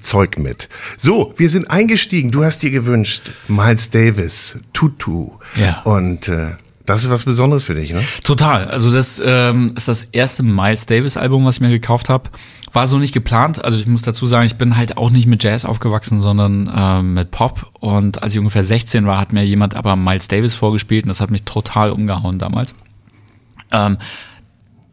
Zeug mit. So, wir sind eingestiegen. Du hast dir gewünscht, Miles Davis, Tutu. Ja. Und äh, das ist was Besonderes für dich, ne? Total. Also das ähm, ist das erste Miles Davis Album, was ich mir gekauft habe. War so nicht geplant. Also ich muss dazu sagen, ich bin halt auch nicht mit Jazz aufgewachsen, sondern ähm, mit Pop. Und als ich ungefähr 16 war, hat mir jemand aber Miles Davis vorgespielt und das hat mich total umgehauen damals. Ähm,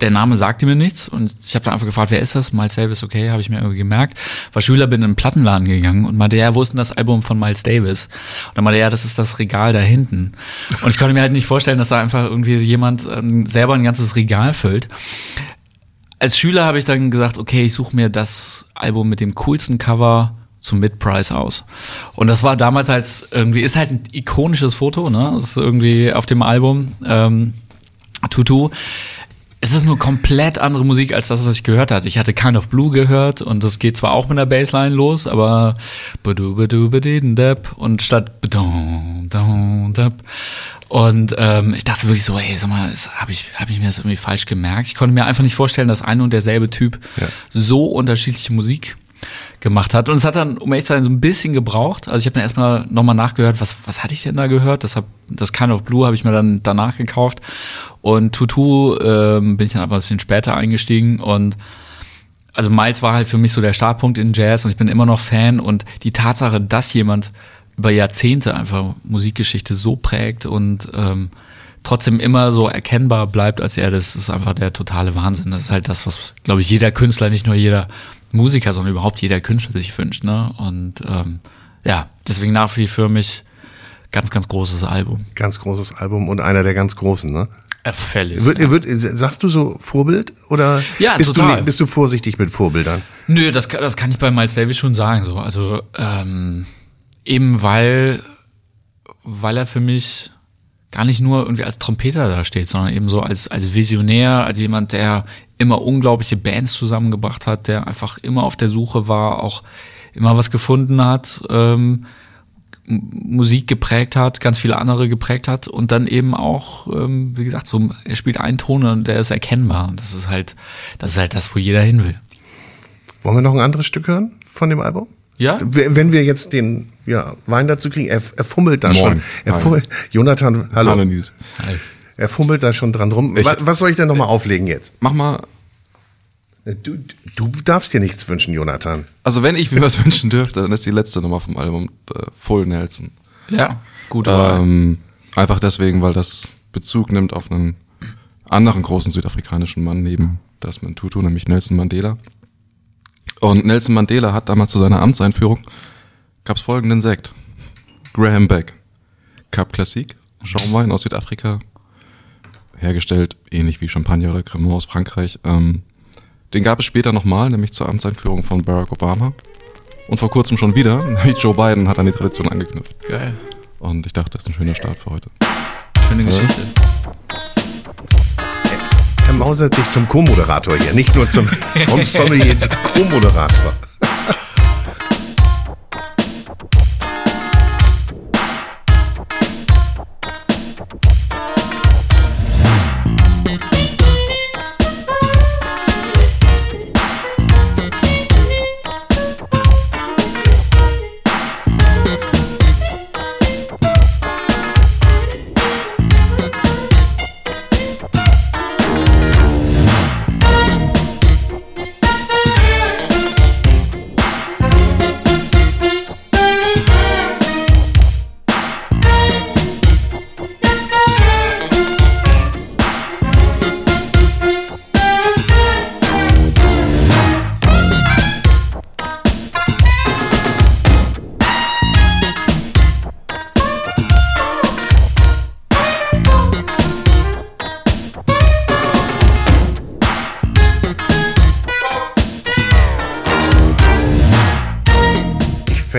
der Name sagte mir nichts und ich habe dann einfach gefragt, wer ist das? Miles Davis, okay, habe ich mir irgendwie gemerkt. War Schüler, bin in einen Plattenladen gegangen und meinte, ja, wo ist denn das Album von Miles Davis? Und dann meinte ja, das ist das Regal da hinten. Und ich konnte mir halt nicht vorstellen, dass da einfach irgendwie jemand ähm, selber ein ganzes Regal füllt. Als Schüler habe ich dann gesagt, okay, ich suche mir das Album mit dem coolsten Cover zum Mid-Price aus. Und das war damals als irgendwie, ist halt ein ikonisches Foto, ne? Das ist irgendwie auf dem Album ähm, Tutu. Es ist nur komplett andere Musik als das, was ich gehört hatte. Ich hatte Kind of Blue gehört und das geht zwar auch mit der Bassline los, aber und statt und ähm, ich dachte wirklich so, ey, sag mal, habe ich, hab ich mir das irgendwie falsch gemerkt? Ich konnte mir einfach nicht vorstellen, dass ein und derselbe Typ so unterschiedliche Musik gemacht hat. Und es hat dann, um ehrlich zu sein, so ein bisschen gebraucht. Also ich habe dann erstmal nochmal nachgehört, was, was hatte ich denn da gehört? Das, hab, das Kind of Blue habe ich mir dann danach gekauft. Und Tutu ähm, bin ich dann aber ein bisschen später eingestiegen und also Miles war halt für mich so der Startpunkt in Jazz und ich bin immer noch Fan und die Tatsache, dass jemand über Jahrzehnte einfach Musikgeschichte so prägt und ähm, trotzdem immer so erkennbar bleibt als er, das ist einfach der totale Wahnsinn. Das ist halt das, was, glaube ich, jeder Künstler, nicht nur jeder Musiker, sondern überhaupt jeder Künstler sich wünscht. Ne? Und ähm, ja, deswegen nach wie für mich ganz, ganz großes Album. Ganz großes Album und einer der ganz großen, ne? Völlig. Wird, ja. wird, sagst du so Vorbild oder Ja, bist, total. Du, bist du vorsichtig mit Vorbildern? Nö, das, kann- das kann ich bei Miles Davis schon sagen. So. Also ähm, eben weil, weil er für mich gar nicht nur irgendwie als Trompeter da steht, sondern eben so als, als Visionär, als jemand, der immer unglaubliche Bands zusammengebracht hat, der einfach immer auf der Suche war, auch immer was gefunden hat, ähm, Musik geprägt hat, ganz viele andere geprägt hat und dann eben auch, ähm, wie gesagt, so, er spielt einen Ton und der ist erkennbar. Und das ist halt, das ist halt das, wo jeder hin will. Wollen wir noch ein anderes Stück hören von dem Album? Ja. Wenn wir jetzt den ja, Wein dazu kriegen, er, er fummelt da Moin. schon. Er Hi. fummelt, Jonathan, hallo. Hallo, Nies. Er fummelt da schon dran rum. Ich- was, was soll ich denn nochmal auflegen jetzt? Mach mal. Du, du darfst dir nichts wünschen, Jonathan. Also wenn ich mir was wünschen dürfte, dann ist die letzte Nummer vom Album äh, Full Nelson. Ja, gut. Ähm, einfach deswegen, weil das Bezug nimmt auf einen anderen großen südafrikanischen Mann neben Desmond Tutu, nämlich Nelson Mandela. Und Nelson Mandela hat damals zu seiner Amtseinführung gab's folgenden Sekt. Graham Beck. Cup Classique, Schaumwein aus Südafrika, hergestellt ähnlich wie Champagner oder Cremant aus Frankreich. Ähm, den gab es später nochmal, nämlich zur Amtseinführung von Barack Obama. Und vor kurzem schon wieder, nämlich Joe Biden hat an die Tradition angeknüpft. Geil. Und ich dachte, das ist ein schöner Start für heute. Schöne. Geschichte. Er mausert sich zum Co-Moderator hier, nicht nur zum vom Sommelier zum Co-Moderator.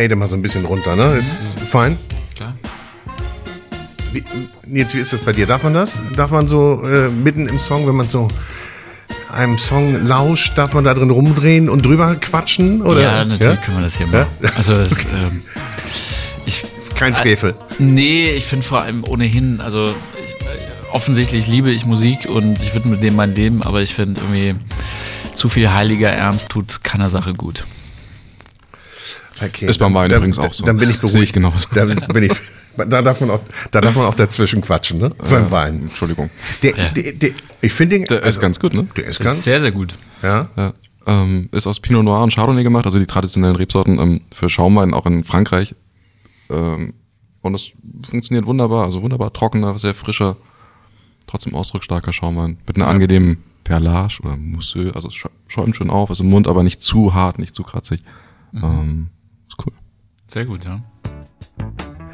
Fade mal so ein bisschen runter, ne? Ist fein? Klar. Wie, Nils, wie ist das bei dir? Darf man das? Darf man so äh, mitten im Song, wenn man so einem Song lauscht, darf man da drin rumdrehen und drüber quatschen? Oder? ja, natürlich können wir das hier machen. Ja? Also das, ähm, ich, Kein Frevel. Nee, ich finde vor allem ohnehin, also ich, äh, offensichtlich liebe ich Musik und ich widme dem mein Leben, aber ich finde irgendwie zu viel heiliger Ernst tut keiner Sache gut. Okay, Ist beim Wein dann, übrigens auch so. Dann bin ich beruhigt. Sehe ich genauso. Dann bin ich, da darf man auch, da darf man auch dazwischen quatschen, ne? Beim Wein. Entschuldigung. Der, der, der, ich finde den, Der ist ganz gut, ne? der ist Das ganz, ist sehr, sehr gut. ja. Ja. Ähm, ist aus Pinot Noir und Chardonnay gemacht, also die traditionellen Rebsorten ähm, für Schaumwein auch in Frankreich. Ähm, und es funktioniert wunderbar, also wunderbar trockener, sehr frischer, trotzdem ausdrucksstarker Schaumwein. Mit einer angenehmen Perlage oder Mousseux, also schäumt schön auf, ist im Mund, aber nicht zu hart, nicht zu kratzig. Ähm, ist cool. Sehr gut, ja.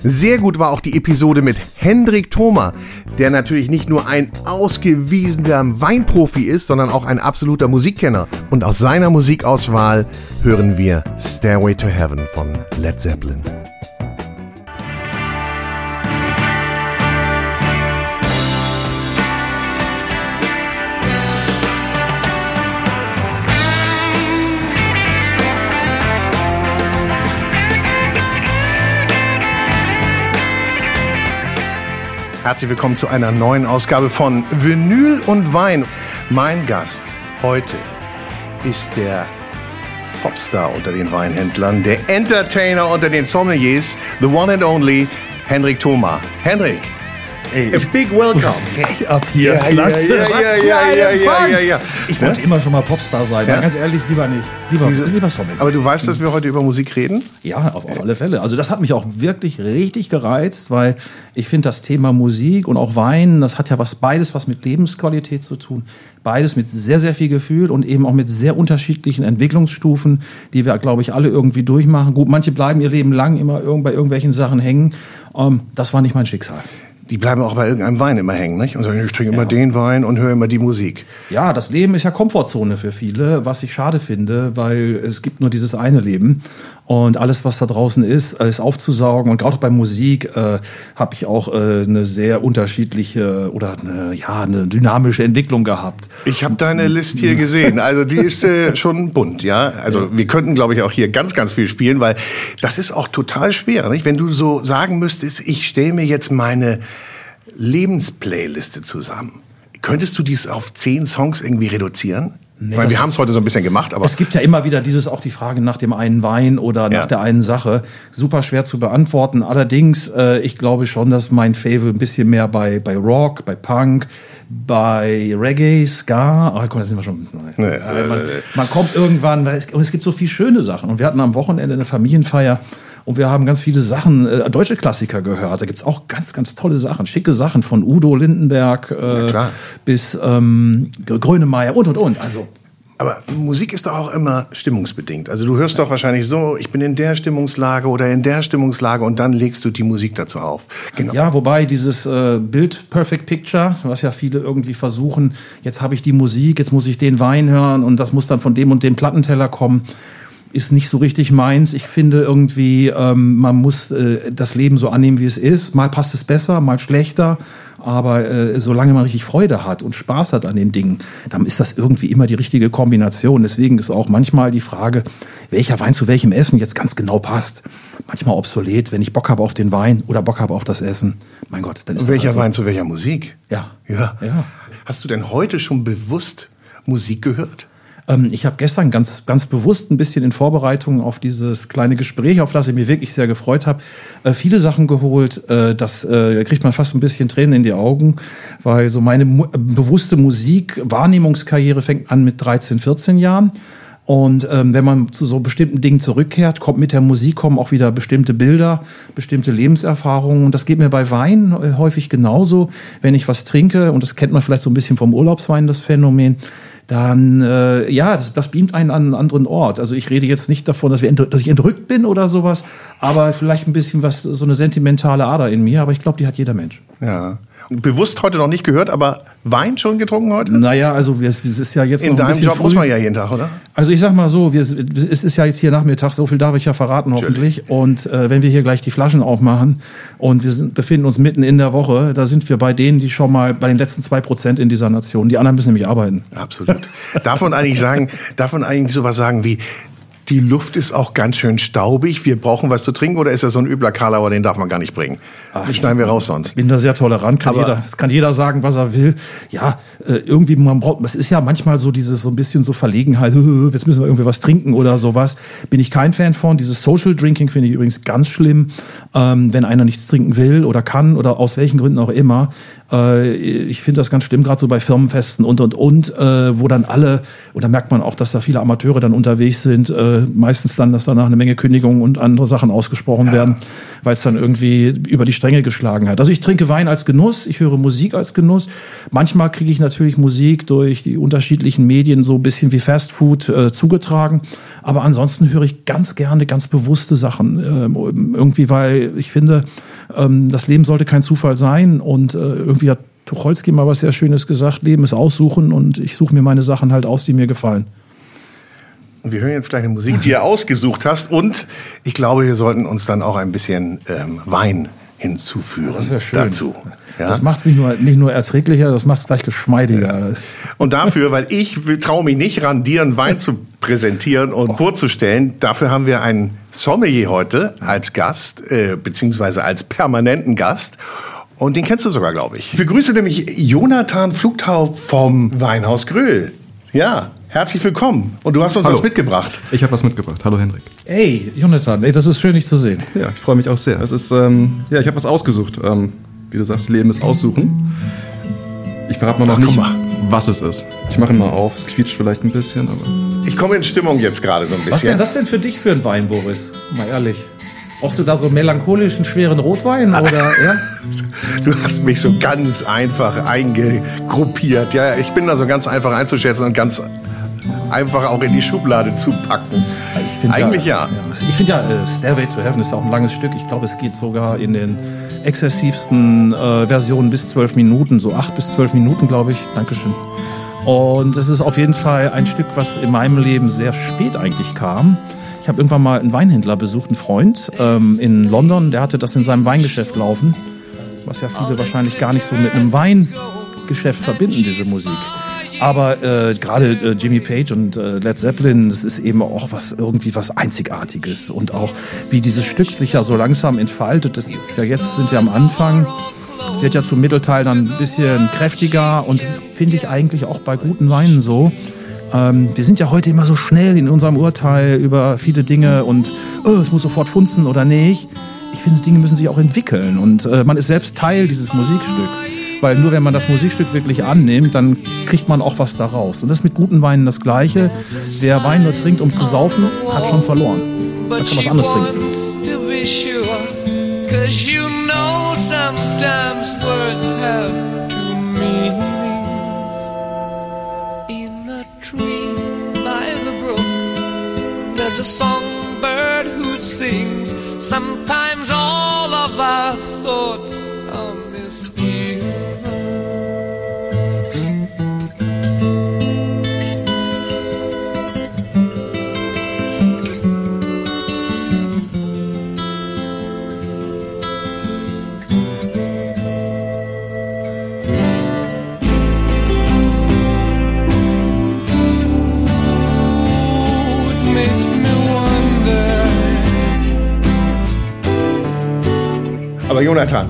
Sehr gut war auch die Episode mit Hendrik Thoma, der natürlich nicht nur ein ausgewiesener Weinprofi ist, sondern auch ein absoluter Musikkenner. Und aus seiner Musikauswahl hören wir Stairway to Heaven von Led Zeppelin. Herzlich willkommen zu einer neuen Ausgabe von Vinyl und Wein. Mein Gast heute ist der Popstar unter den Weinhändlern, der Entertainer unter den Sommeliers, the one and only Henrik Thoma. Henrik, Ey, A big welcome. ab hier. Ja, Klasse. ja, ja, Was für ja, ein ja, ja. Ich wollte immer schon mal Popstar sein. Ganz ehrlich, lieber nicht. Lieber, lieber Sommer. Aber du weißt, dass wir heute über Musik reden? Ja, auf, auf alle Fälle. Also das hat mich auch wirklich richtig gereizt, weil ich finde das Thema Musik und auch Wein, das hat ja was beides was mit Lebensqualität zu tun. Beides mit sehr, sehr viel Gefühl und eben auch mit sehr unterschiedlichen Entwicklungsstufen, die wir, glaube ich, alle irgendwie durchmachen. Gut, manche bleiben ihr Leben lang immer irgend, bei irgendwelchen Sachen hängen. Ähm, das war nicht mein Schicksal. Die bleiben auch bei irgendeinem Wein immer hängen, nicht? Und sagen, ich trinke immer den Wein und höre immer die Musik. Ja, das Leben ist ja Komfortzone für viele, was ich schade finde, weil es gibt nur dieses eine Leben und alles, was da draußen ist, ist aufzusaugen. Und gerade bei Musik äh, habe ich auch äh, eine sehr unterschiedliche oder eine, ja, eine dynamische Entwicklung gehabt. Ich habe deine List hier gesehen. Also die ist äh, schon bunt, ja. Also wir könnten, glaube ich, auch hier ganz, ganz viel spielen, weil das ist auch total schwer, nicht? Wenn du so sagen müsstest, ich stelle mir jetzt meine Lebensplayliste zusammen. Könntest du dies auf zehn Songs irgendwie reduzieren? Nee, weil wir haben es heute so ein bisschen gemacht, aber es gibt ja immer wieder dieses auch die Frage nach dem einen Wein oder nach Ja. der einen Sache. Super schwer zu beantworten. Allerdings, äh, ich glaube schon, dass mein Fable ein bisschen mehr bei, bei Rock, bei Punk, bei Reggae, Ska, ah, komm, da sind wir schon. Nee, Äh, man, äh, man kommt irgendwann, und es gibt so viele schöne Sachen. Und wir hatten am Wochenende eine Familienfeier und wir haben ganz viele Sachen, äh, deutsche Klassiker gehört. Da gibt's auch ganz, ganz tolle Sachen, schicke Sachen von Udo Lindenberg äh, klar. bis ähm, Grönemeyer und und und. Also Aber Musik ist doch auch immer stimmungsbedingt. Also du hörst doch wahrscheinlich so, ich bin in der Stimmungslage oder in der Stimmungslage und dann legst du die Musik dazu auf. Genau. Ja, wobei dieses äh, Bild Perfect Picture, was ja viele irgendwie versuchen, jetzt habe ich die Musik, jetzt muss ich den Wein hören und das muss dann von dem und dem Plattenteller kommen, ist nicht so richtig meins. Ich finde irgendwie, ähm, man muss äh, das Leben so annehmen, wie es ist. Mal passt es besser, mal schlechter. Aber äh, solange man richtig Freude hat und Spaß hat an den Dingen, dann ist das irgendwie immer die richtige Kombination. Deswegen ist auch manchmal die Frage, welcher Wein zu welchem Essen jetzt ganz genau passt. Manchmal obsolet, wenn ich Bock habe auf den Wein oder Bock habe auf das Essen. Mein Gott, dann ist Und das welcher halt so. Wein zu welcher Musik? Ja. ja. Ja. Hast du denn heute schon bewusst Musik gehört? Ähm, ich habe gestern ganz, ganz bewusst ein bisschen in Vorbereitung auf dieses kleine Gespräch, auf das ich mich wirklich sehr gefreut habe, äh, viele Sachen geholt. Äh, das äh, kriegt man fast ein bisschen Tränen in die Augen, weil so meine mu bewusste Musik-Wahrnehmungskarriere fängt an mit 13, 14 Jahren. Und ähm, wenn man zu so bestimmten Dingen zurückkehrt, kommt mit der Musik kommen auch wieder bestimmte Bilder, bestimmte Lebenserfahrungen. Und das geht mir bei Wein äh, häufig genauso. Wenn ich was trinke, und das kennt man vielleicht so ein bisschen vom Urlaubswein, das Phänomen, dann äh, ja, das, das beamt einen an einen anderen Ort. Also ich rede jetzt nicht davon, dass, wir dass ich entrückt bin oder sowas, aber vielleicht ein bisschen was, so eine sentimentale Ader in mir, aber ich glaube, die hat jeder Mensch. Ja. Bewusst heute noch nicht gehört, aber Wein schon getrunken heute? Naja, also es ist ja jetzt In noch ein deinem bisschen Job früh. muss man ja jeden Tag, oder? Also ich sag mal so, wir, es ist ja jetzt hier Nachmittag, so viel darf ich ja verraten hoffentlich. Und äh, wenn wir hier gleich die Flaschen aufmachen und wir sind, befinden uns mitten in der Woche, da sind wir bei denen, die schon mal bei den letzten zwei Prozent in dieser Nation. Die anderen müssen nämlich arbeiten. Absolut. Darf man eigentlich sagen, darf man eigentlich sowas sagen wie, die Luft ist auch ganz schön staubig, wir brauchen was zu trinken oder ist das so ein übler Karlauer, den darf man gar nicht bringen? Den schneiden wir raus sonst. Ich bin da sehr tolerant, kann Aber- jeder, es kann jeder sagen, was er will. Ja, äh, irgendwie, man braucht, es ist ja manchmal so dieses, so ein bisschen so Verlegenheit, jetzt müssen wir irgendwie was trinken oder sowas. Bin ich kein Fan von. Dieses Social Drinking finde ich übrigens ganz schlimm, ähm, wenn einer nichts trinken will oder kann oder aus welchen Gründen auch immer. Äh, ich finde das ganz schlimm, gerade so bei Firmenfesten und, und, und, äh, wo dann alle, und da merkt man auch, dass da viele Amateure dann unterwegs sind, äh, meistens dann, dass danach eine Menge Kündigungen und andere Sachen ausgesprochen werden, weil es dann irgendwie über die Stränge geschlagen hat. Also ich trinke Wein als Genuss, ich höre Musik als Genuss. Manchmal kriege ich natürlich Musik durch die unterschiedlichen Medien so ein bisschen wie Fast Food äh, zugetragen. Aber ansonsten höre ich ganz gerne ganz bewusste Sachen. Ähm, irgendwie, weil ich finde, ähm, das Leben sollte kein Zufall sein und äh, irgendwie hat Tucholsky mal was sehr Schönes gesagt, Leben ist aussuchen und ich suche mir meine Sachen halt aus, die mir gefallen. Und wir hören jetzt gleich eine Musik, die du ausgesucht hast und ich glaube, wir sollten uns dann auch ein bisschen ähm, Wein hinzuführen Das wäre schön. dazu. Ja? Das macht es nicht nur, nicht nur erträglicher, das macht es gleich geschmeidiger. Und dafür, weil ich traue mich nicht ran, dir einen Wein zu präsentieren und vorzustellen, dafür haben wir einen Sommelier heute als Gast, äh, beziehungsweise als permanenten Gast. Und den kennst du sogar, glaube ich. Ich begrüße nämlich Jonathan Flugtau vom Weinhaus Gröhl. Ja, herzlich willkommen. Und du hast uns Hallo. was mitgebracht. Ich habe was mitgebracht. Hallo Henrik. Ey, Jonathan, ey, das ist schön, dich zu sehen. Ja, ich freue mich auch sehr. Es ist, ähm, ja, ich habe was ausgesucht. Ähm, wie du sagst, Leben ist aussuchen. Ich verrate mal noch Ach, nicht, komm was es ist. Ich mache ihn mal auf, es quietscht vielleicht ein bisschen, aber. Ich komme in Stimmung jetzt gerade so ein bisschen. Was wäre das denn für dich für ein Wein, Boris? Mal ehrlich. Brauchst du da so melancholischen, schweren Rotwein? Oder, ja? Du hast mich so ganz einfach eingegruppiert. Ja, ja, ich bin da so ganz einfach einzuschätzen und ganz einfach auch in die Schublade zu packen. Eigentlich ja. Also ich finde ja, äh, Stairway to Heaven ist ja auch ein langes Stück. Ich glaube, es geht sogar in den exzessivsten äh, Versionen bis zwölf Minuten, so acht bis zwölf Minuten, glaube ich. Dankeschön. Und es ist auf jeden Fall ein Stück, was in meinem Leben sehr spät eigentlich kam. Ich habe irgendwann mal einen Weinhändler besucht, einen Freund ähm, in London, der hatte das in seinem Weingeschäft laufen, was ja viele wahrscheinlich gar nicht so mit einem Weingeschäft verbinden, diese Musik. Aber äh, gerade äh, Jimmy Page und äh, Led Zeppelin, das ist eben auch was irgendwie was Einzigartiges und auch wie dieses Stück sich ja so langsam entfaltet. Das ist ja jetzt sind wir am Anfang. Es wird ja zum Mittelteil dann ein bisschen kräftiger und das finde ich eigentlich auch bei guten Weinen so. Ähm, wir sind ja heute immer so schnell in unserem Urteil über viele Dinge und oh, es muss sofort funzen oder nicht. Ich finde, Dinge müssen sich auch entwickeln und äh, man ist selbst Teil dieses Musikstücks. Weil nur wenn man das Musikstück wirklich annimmt, dann kriegt man auch was daraus. Und das ist mit guten Weinen das Gleiche. Wer Wein nur trinkt, um zu saufen, hat schon verloren. Hat schon was anderes trinken. There's a songbird who sings. Sometimes all of our thoughts Aber Jonathan,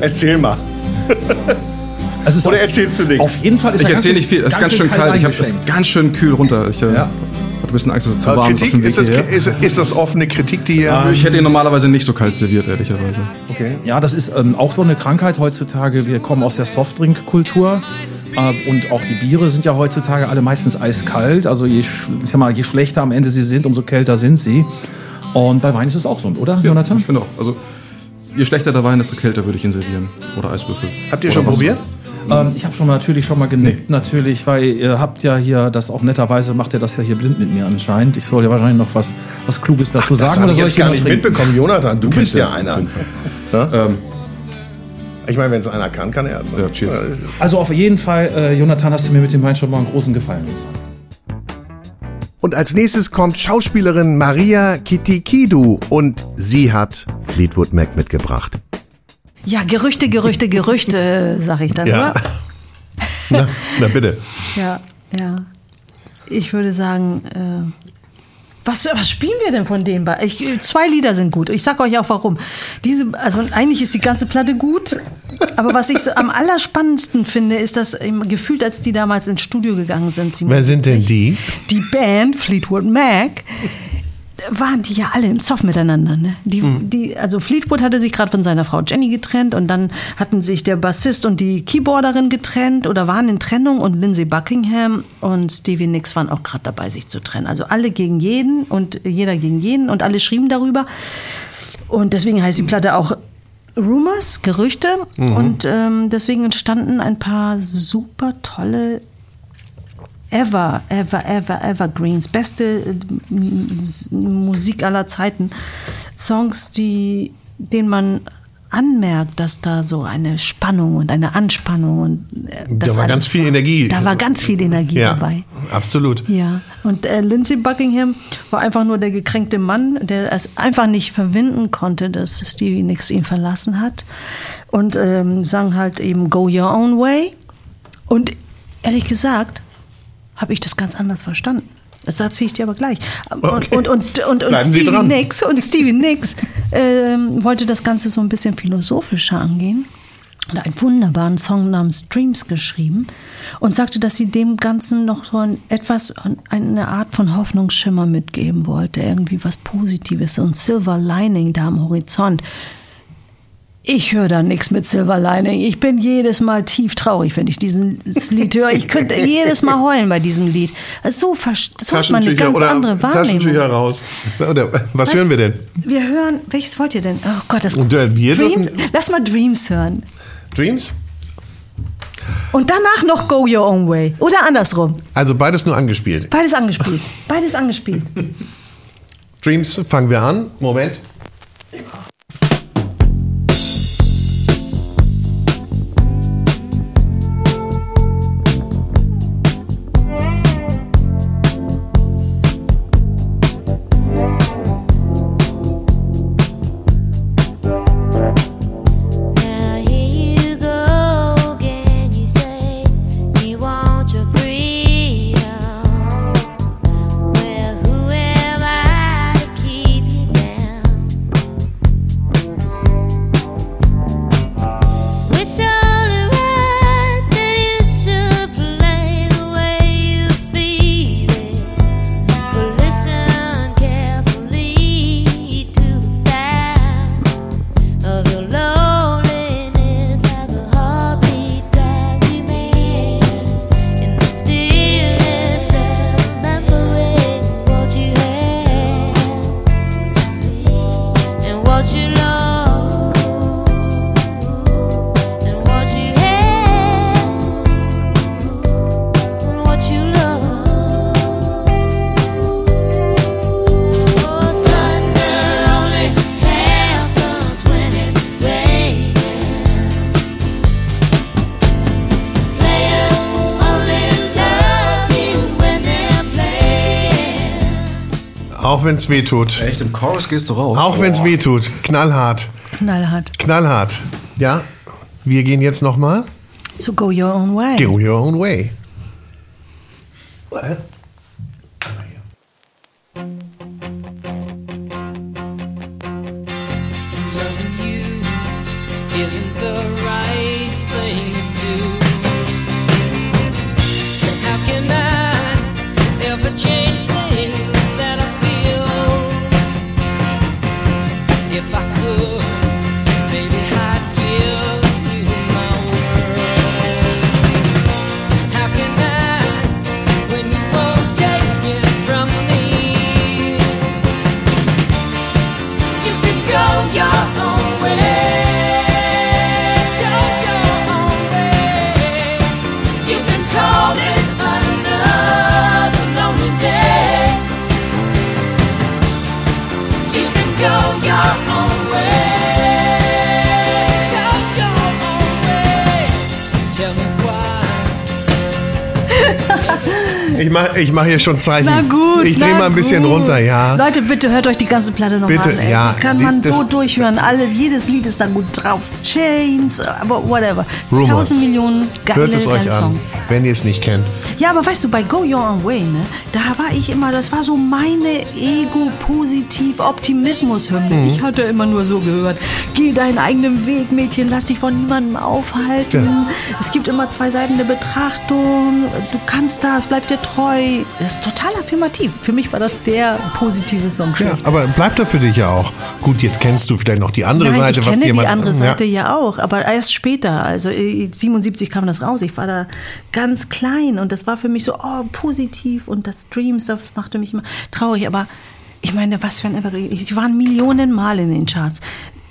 erzähl mal. Ist Oder auf- erzählst du nichts? Auf jeden Fall ist Ich er erzähle nicht viel, es ist ganz schön kalt. Ich habe es ganz schön kühl runter. Ich äh, hatte ein bisschen Angst, dass es zu warm ist auf Kritik, dem Weg ist das, ist, ist das offene Kritik, die ihr. Ich hätte ihn normalerweise nicht so kalt serviert, ehrlicherweise. Okay. Ja, das ist ähm, auch so eine Krankheit heutzutage. Wir kommen aus der Softdrink-Kultur äh, und auch die Biere sind ja heutzutage alle meistens eiskalt. Also je, ich sag mal, je schlechter am Ende sie sind, umso kälter sind sie. Und bei Wein ist es auch so, oder, Jonathan? Ich finde auch. Also, je schlechter der Wein, desto kälter würde ich ihn servieren. Oder Eiswürfel. Habt ihr Oder schon was. probiert? Ähm, ich habe schon mal natürlich schon mal genickt, natürlich, weil ihr habt ja hier das auch netterweise macht ihr das ja hier blind mit mir anscheinend. Ich soll ja wahrscheinlich noch was, was Kluges dazu Das sagen habe oder ich soll ich gar nicht trinken? mitbekommen. Jonathan, du bist ja einer. Ja? Ähm, Ich meine, wenn es einer kann, kann er es. Ja, cheers. Also auf jeden Fall, äh, Jonathan, hast du mir mit dem Wein schon mal einen großen Gefallen getan. Und als nächstes kommt Schauspielerin Maria Kitikidu und sie hat Fleetwood Mac mitgebracht. Ja, Gerüchte, Gerüchte, Gerüchte, sag ich dann, Ja. oder? Na, na bitte. Ja, ja. Ich würde sagen, äh, was, was spielen wir denn von dem? Ich, zwei Lieder sind gut. Ich sag euch auch warum. Diese, also eigentlich ist die ganze Platte gut, aber was ich so am allerspannendsten finde, ist, ähm, gefühlt, als die damals ins Studio gegangen sind, Wer sind denn die? die Band Fleetwood Mac waren die ja alle im Zoff miteinander. Ne? Die, die, also Fleetwood hatte sich gerade von seiner Frau Jenny getrennt und dann hatten sich der Bassist und die Keyboarderin getrennt oder waren in Trennung und Lindsey Buckingham und Stevie Nicks waren auch gerade dabei, sich zu trennen. Also alle gegen jeden und jeder gegen jeden und alle schrieben darüber. Und deswegen heißt die Platte auch Rumors, Gerüchte. Mhm. Und ähm, deswegen entstanden ein paar super tolle Ever, ever, ever, evergreens. Beste äh, Musik aller Zeiten. Songs, die, denen man anmerkt, dass da so eine Spannung und eine Anspannung und äh, Da war ganz viel Energie. Da war ganz viel Energie ja, dabei. Absolut. Ja, und äh, Lindsey Buckingham war einfach nur der gekränkte Mann, der es einfach nicht verwinden konnte, dass Stevie Nicks ihn verlassen hat. Und ähm, sang halt eben Go Your Own Way. Und ehrlich gesagt, habe ich das ganz anders verstanden. Das erzähle ich dir aber gleich. Und, Okay. und, und, und, und Sie Stevie. Nicks, und Stevie Nicks ähm, wollte das Ganze so ein bisschen philosophischer angehen und einen wunderbaren Song namens Dreams geschrieben und sagte, dass sie dem Ganzen noch so ein, etwas, eine Art von Hoffnungsschimmer mitgeben wollte, irgendwie was Positives, so ein Silver Lining da am Horizont. Ich höre da nichts mit Silver Lining. Ich bin jedes Mal tief traurig, wenn ich dieses Lied höre. Ich könnte jedes Mal heulen bei diesem Lied. Also so, so hat man eine ganz oder andere Wahrnehmung. Taschentücher raus. Oder was hören wir denn? Wir hören, welches wollt ihr denn? Oh Gott, das Und, äh, wir Dreams. dürfen- Lass mal Dreams hören. Dreams? Und danach noch Go Your Own Way. Oder andersrum. Also beides nur angespielt. Beides angespielt. Beides angespielt. Dreams, fangen wir an. Moment. Wenn es weh tut. Echt, im Chorus gehst du raus. Auch wenn es weh tut. Knallhart. Knallhart. Knallhart. Ja, wir gehen jetzt nochmal. To Go Your Own Way. Go your own way. 我想。Ich mache ich mach hier schon Zeichen. Na gut. ich drehe mal ein bisschen gut. runter, ja. Leute, bitte hört euch die ganze Platte nochmal an. Ey. ja, Die kann die- man das- so durchhören. Alle, jedes Lied ist da gut drauf. Chains, aber whatever. Rumors. Tausend Millionen geile, Hört es euch an, Songs. wenn ihr es nicht kennt. Ja, aber weißt du, bei Go Your Own Way, ne, da war ich immer, das war so meine Ego-Positiv-Optimismus-Hymne. Mhm. Ich hatte immer nur so gehört, geh deinen eigenen Weg, Mädchen, lass dich von niemandem aufhalten. Ja. Es gibt immer zwei Seiten der Betrachtung. Du kannst das, bleib dir treu. Das ist total affirmativ. Für mich war das der positive Song. Ja, aber bleibt da für dich ja auch. Gut, jetzt kennst du vielleicht noch die andere Nein, Seite, ich was kenne jemand die andere ja. Seite ja. auch, aber erst später. Also äh, 77 kam das raus. Ich war da ganz klein und das war für mich so oh, positiv und das Dreams, das machte mich immer traurig. Aber ich meine, was für ein Evergreen. Die waren Millionen Mal in den Charts.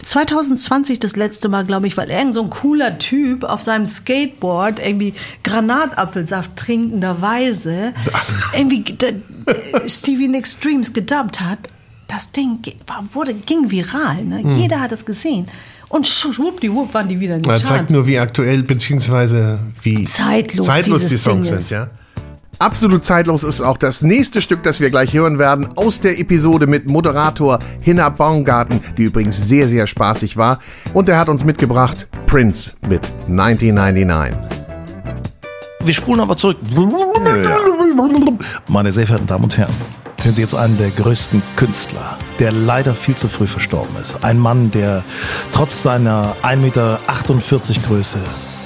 2020 das letzte Mal, glaube ich, weil irgend so ein cooler Typ auf seinem Skateboard irgendwie Granatapfelsaft trinkenderweise irgendwie Stevie Nicks Dreams gedubbt hat. Das Ding wurde, ging viral. Ne? Hm. Jeder hat es gesehen. Und schwuppdiwupp waren die wieder in den Das zeigt nur, wie aktuell beziehungsweise wie Zeitlos zeitlos die Songs Ding sind, ist. ja. Absolut zeitlos ist auch das nächste Stück, das wir gleich hören werden, aus der Episode mit Moderator Hinna Baumgarten, die übrigens sehr, sehr spaßig war. Und er hat uns mitgebracht Prince mit 1999. Wir spulen aber zurück. Meine sehr verehrten Damen und Herren, hören Sie jetzt einen der größten Künstler, der leider viel zu früh verstorben ist. Ein Mann, der trotz seiner 1,48 Meter Größe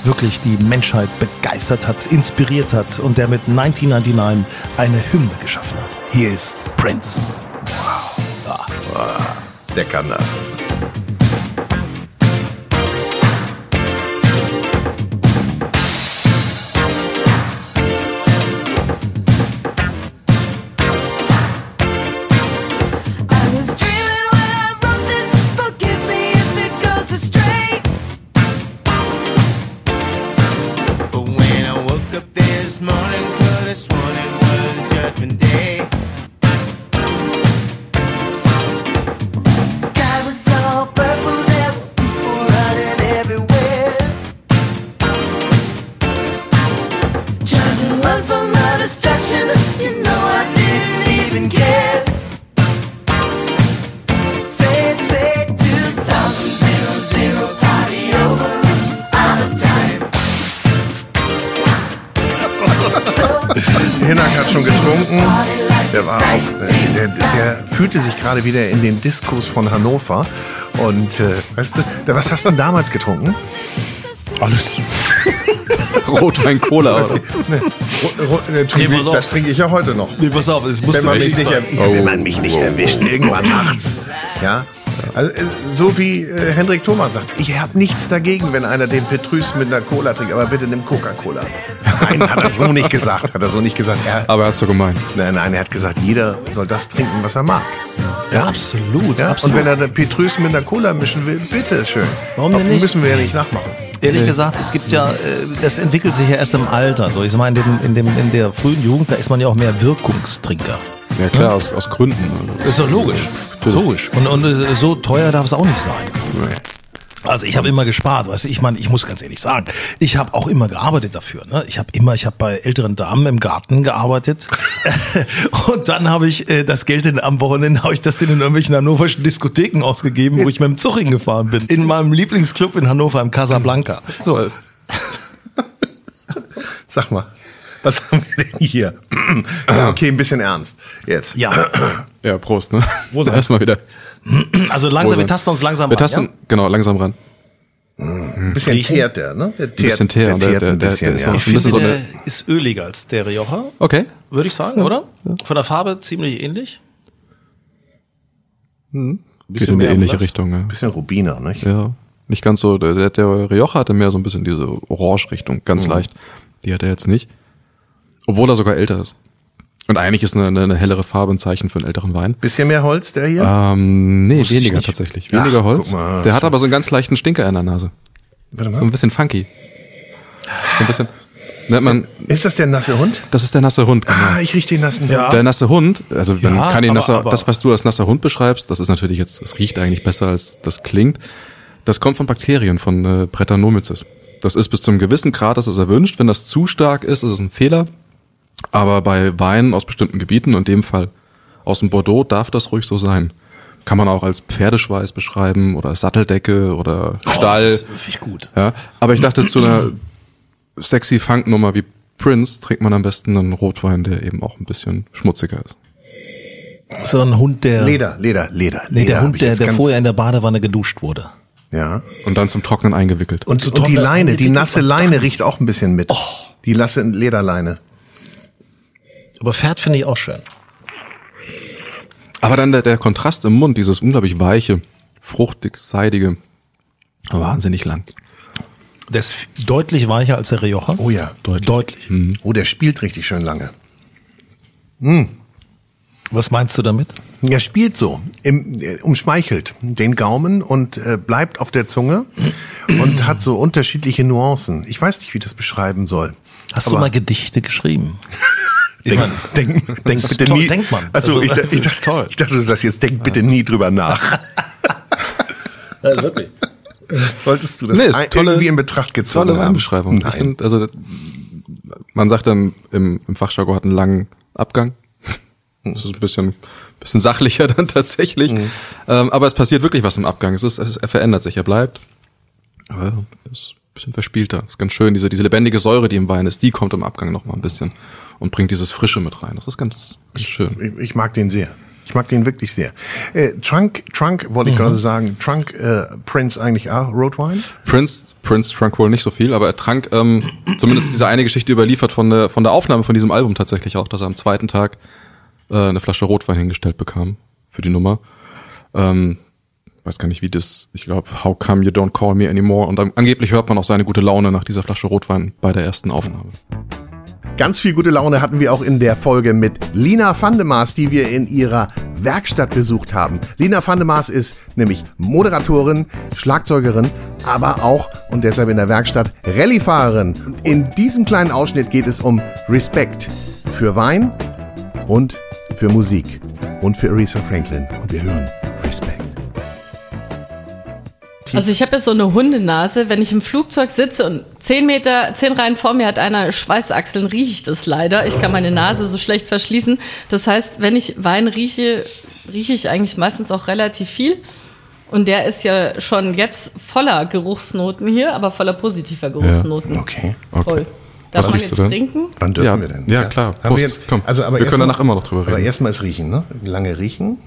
wirklich die Menschheit begeistert hat, inspiriert hat und der mit 1999 eine Hymne geschaffen hat. Hier ist Prince. Der kann das. Hinak hat schon getrunken. Der war auch, äh, der, der fühlte sich gerade wieder in den Diskos von Hannover. Und äh, weißt du, was hast du denn damals getrunken? Alles. Rotwein, Cola. Oder? Nee, ro- ro- äh, trinke ich- das trinke ich ja heute noch. Nee, pass auf, es muss wenn man, mich richtig nicht, sein. er- wenn man mich nicht erwischt, irgendwann nachts. Ja? Also, äh, so wie äh, Hendrik Thomas sagt, ich habe nichts dagegen, wenn einer den Petrus mit einer Cola trinkt, aber bitte nimm Coca-Cola. Nein, hat er so nicht gesagt. Hat er so nicht gesagt. Er, Aber er hat so gemeint. Nein, nein, er hat gesagt, jeder soll das trinken, was er mag. Ja, absolut, Ja? absolut. Und wenn er den Petrus mit einer Cola mischen will, bitte schön. Warum denn nicht? Müssen wir ja nicht nachmachen. Ehrlich gesagt, es gibt ja, äh, das entwickelt sich ja erst im Alter. So, ich sag mal, in, dem, in, dem, in der frühen Jugend, da ist man ja auch mehr Wirkungstrinker. Ja klar, aus, aus Gründen. Ist doch logisch. Logisch. Und, und äh, so teuer darf es auch nicht sein. Also ich habe immer gespart, weißt du, ich meine, ich muss ganz ehrlich sagen, ich habe auch immer gearbeitet dafür. Ne? Ich habe immer, ich habe bei älteren Damen im Garten gearbeitet und dann habe ich äh, das Geld in, am Wochenende habe ich das in irgendwelchen hannoverschen Diskotheken ausgegeben, wo ich mit dem Zug hingefahren bin. In meinem Lieblingsclub in Hannover im Casablanca. So. Sag mal, was haben wir denn hier? ja, okay, ein bisschen ernst. Jetzt. Ja. Ja, Prost, ne? Wohlsein. Erstmal wieder. Also langsam, Wohlsein. wir tasten uns langsam Wir ran, tasten, ja? genau, langsam ran. Ein bisschen Riechen? teert der, ne? Der Ein bisschen teer, der und der- teert der- ein der- bisschen, der ist ja. auch Ich ein bisschen finde, so der ist öliger als der Rioja. Okay. Würde ich sagen, oder? Von der Farbe ziemlich ähnlich. Hm. Bisschen Geht in eine ähnliche Blass. Richtung, ja. Bisschen Rubiner, nicht? Ja. Nicht ganz so, der, der- der Rioja hatte mehr so ein bisschen diese Orange-Richtung, ganz Mhm. leicht. Die hat er jetzt nicht. Obwohl er sogar älter ist. Und eigentlich ist eine, eine, hellere Farbe ein Zeichen für einen älteren Wein. Bisschen mehr Holz, der hier? Ähm, nee, Wusste weniger tatsächlich. Ach, Weniger Holz. guck mal. der hat aber so einen ganz leichten Stinker in der Nase. Warte mal. So ein bisschen funky. So ein bisschen. Nennt man, Ist das der nasse Hund? das ist der nasse Hund. Genau. Ah, ich rieche den nassen Hund. Der nasse Hund, also man Ja, kann ihn aber- nasser, das, was du als nasser Hund beschreibst, das ist natürlich jetzt, das riecht eigentlich besser als das klingt. Das kommt von Bakterien, von äh, Brettanomyces. Das ist bis zum gewissen Grad, das ist erwünscht. Wenn das zu stark ist, ist es ein Fehler. Aber bei Weinen aus bestimmten Gebieten, und in dem Fall aus dem Bordeaux, darf das ruhig so sein. Kann man auch als Pferdeschweiß beschreiben oder Satteldecke oder Stall. Oh, das finde ich gut. Ja, aber ich dachte, zu einer sexy Funknummer wie Prince trinkt man am besten einen Rotwein, der eben auch ein bisschen schmutziger ist. So ein Hund, der. Leder, Leder, Leder. Nee, Leder der hab Hund, der, der vorher in der Badewanne geduscht wurde. Ja. Und dann zum Trocknen eingewickelt. Und, So und die Leine, die und nasse. Leine riecht auch ein bisschen mit. Die nasse Lederleine. Aber Pferd finde ich auch schön. Aber dann der, der Kontrast im Mund, dieses unglaublich weiche, fruchtig, seidige, wahnsinnig lang. Der ist deutlich weicher als der Rioja. Oh ja. Deutlich. Oh, der spielt richtig schön lange. Was meinst du damit? Er spielt so, im, äh, umschmeichelt den Gaumen und äh, bleibt auf der Zunge und hat so unterschiedliche Nuancen. Ich weiß nicht, wie ich das beschreiben soll. Hast Aber du mal Gedichte geschrieben? Denk, meine, denk, denk bitte nie. denkt man. Achso, Also, ich, das ich, dachte, toll. ich dachte, du sagst jetzt, denk bitte nie drüber nach. Ja, wirklich. Solltest du das Nee, ein, tolle- irgendwie in Betracht gezogen Tolle haben? Ich find, also man sagt dann im, im Fachjargon hat einen langen Abgang. Das ist ein bisschen, bisschen sachlicher dann tatsächlich. Mhm. Ähm, aber es passiert wirklich was im Abgang. Es ist, es, er verändert sich, er bleibt. Aber er ist ein bisschen verspielter. ist ganz schön. Diese, diese lebendige Säure, die im Wein ist, die kommt im Abgang noch mal ein bisschen und bringt dieses Frische mit rein. Das ist ganz, ganz schön. Ich, ich mag den sehr. Ich mag den wirklich sehr. Äh, Trunk, Trunk wollte ich Mhm. gerade sagen. Trunk äh, Prince eigentlich auch Rotwein? Prince, Prince trank wohl nicht so viel, aber er trank ähm, zumindest diese eine Geschichte überliefert von der, von der Aufnahme von diesem Album tatsächlich auch, dass er am zweiten Tag äh, eine Flasche Rotwein hingestellt bekam für die Nummer. Ähm, weiß gar nicht, wie das, ich glaube, How Come You Don't Call Me Anymore und an, angeblich hört man auch seine gute Laune nach dieser Flasche Rotwein bei der ersten Aufnahme. Ganz viel gute Laune hatten wir auch in der Folge mit Lina Vandemaas, die wir in ihrer Werkstatt besucht haben. Lina Vandemaas ist nämlich Moderatorin, Schlagzeugerin, aber auch und deshalb in der Werkstatt Rallyefahrerin. In diesem kleinen Ausschnitt geht es um Respekt für Wein und für Musik und für Aretha Franklin. Und wir hören Respekt. Also ich habe jetzt so eine Hundenase. Wenn ich im Flugzeug sitze und zehn Meter, zehn Reihen vor mir hat einer Schweißachseln, rieche ich das leider. Ich kann meine Nase so schlecht verschließen. Das heißt, wenn ich Wein rieche, rieche ich eigentlich meistens auch relativ viel. Und der ist ja schon jetzt voller Geruchsnoten hier, aber voller positiver Geruchsnoten. Okay. Toll. Darf Was man jetzt du denn? trinken? Wann dürfen Ja, wir denn? ja, klar. Haben wir Prost. jetzt, Komm, also aber wir können mal- danach immer noch drüber Aber reden. erstmal ist riechen, ne? Lange riechen.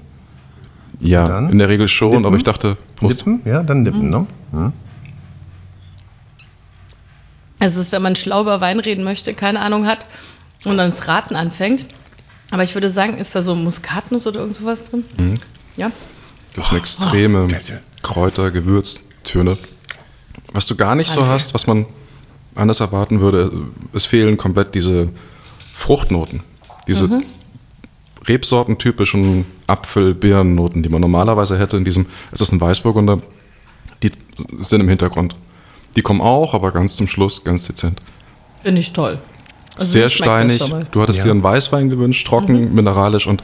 Ja, dann? in der Regel schon, Nippen? aber ich dachte, Prost. Nippen? Ja, dann nippen, ne? Hm. Also es ist, wenn man schlau über Wein reden möchte, keine Ahnung hat und dann das Raten anfängt. Aber ich würde sagen, ist da so Muskatnuss oder irgend sowas drin? Mhm. Ja. Das sind extreme Kräuter, Gewürztöne. Was du gar nicht so Wahnsinn. hast, was man anders erwarten würde, es fehlen komplett diese Fruchtnoten. Diese Mhm. Rebsortentypischen Apfel-Birnennoten, die man normalerweise hätte in diesem, es ist ein Weißburgunder, die sind im Hintergrund. Die kommen auch, aber ganz zum Schluss, ganz dezent. Finde ich toll. Also Sehr steinig. Du hattest Ja. dir einen Weißwein gewünscht, trocken, Mhm. mineralisch und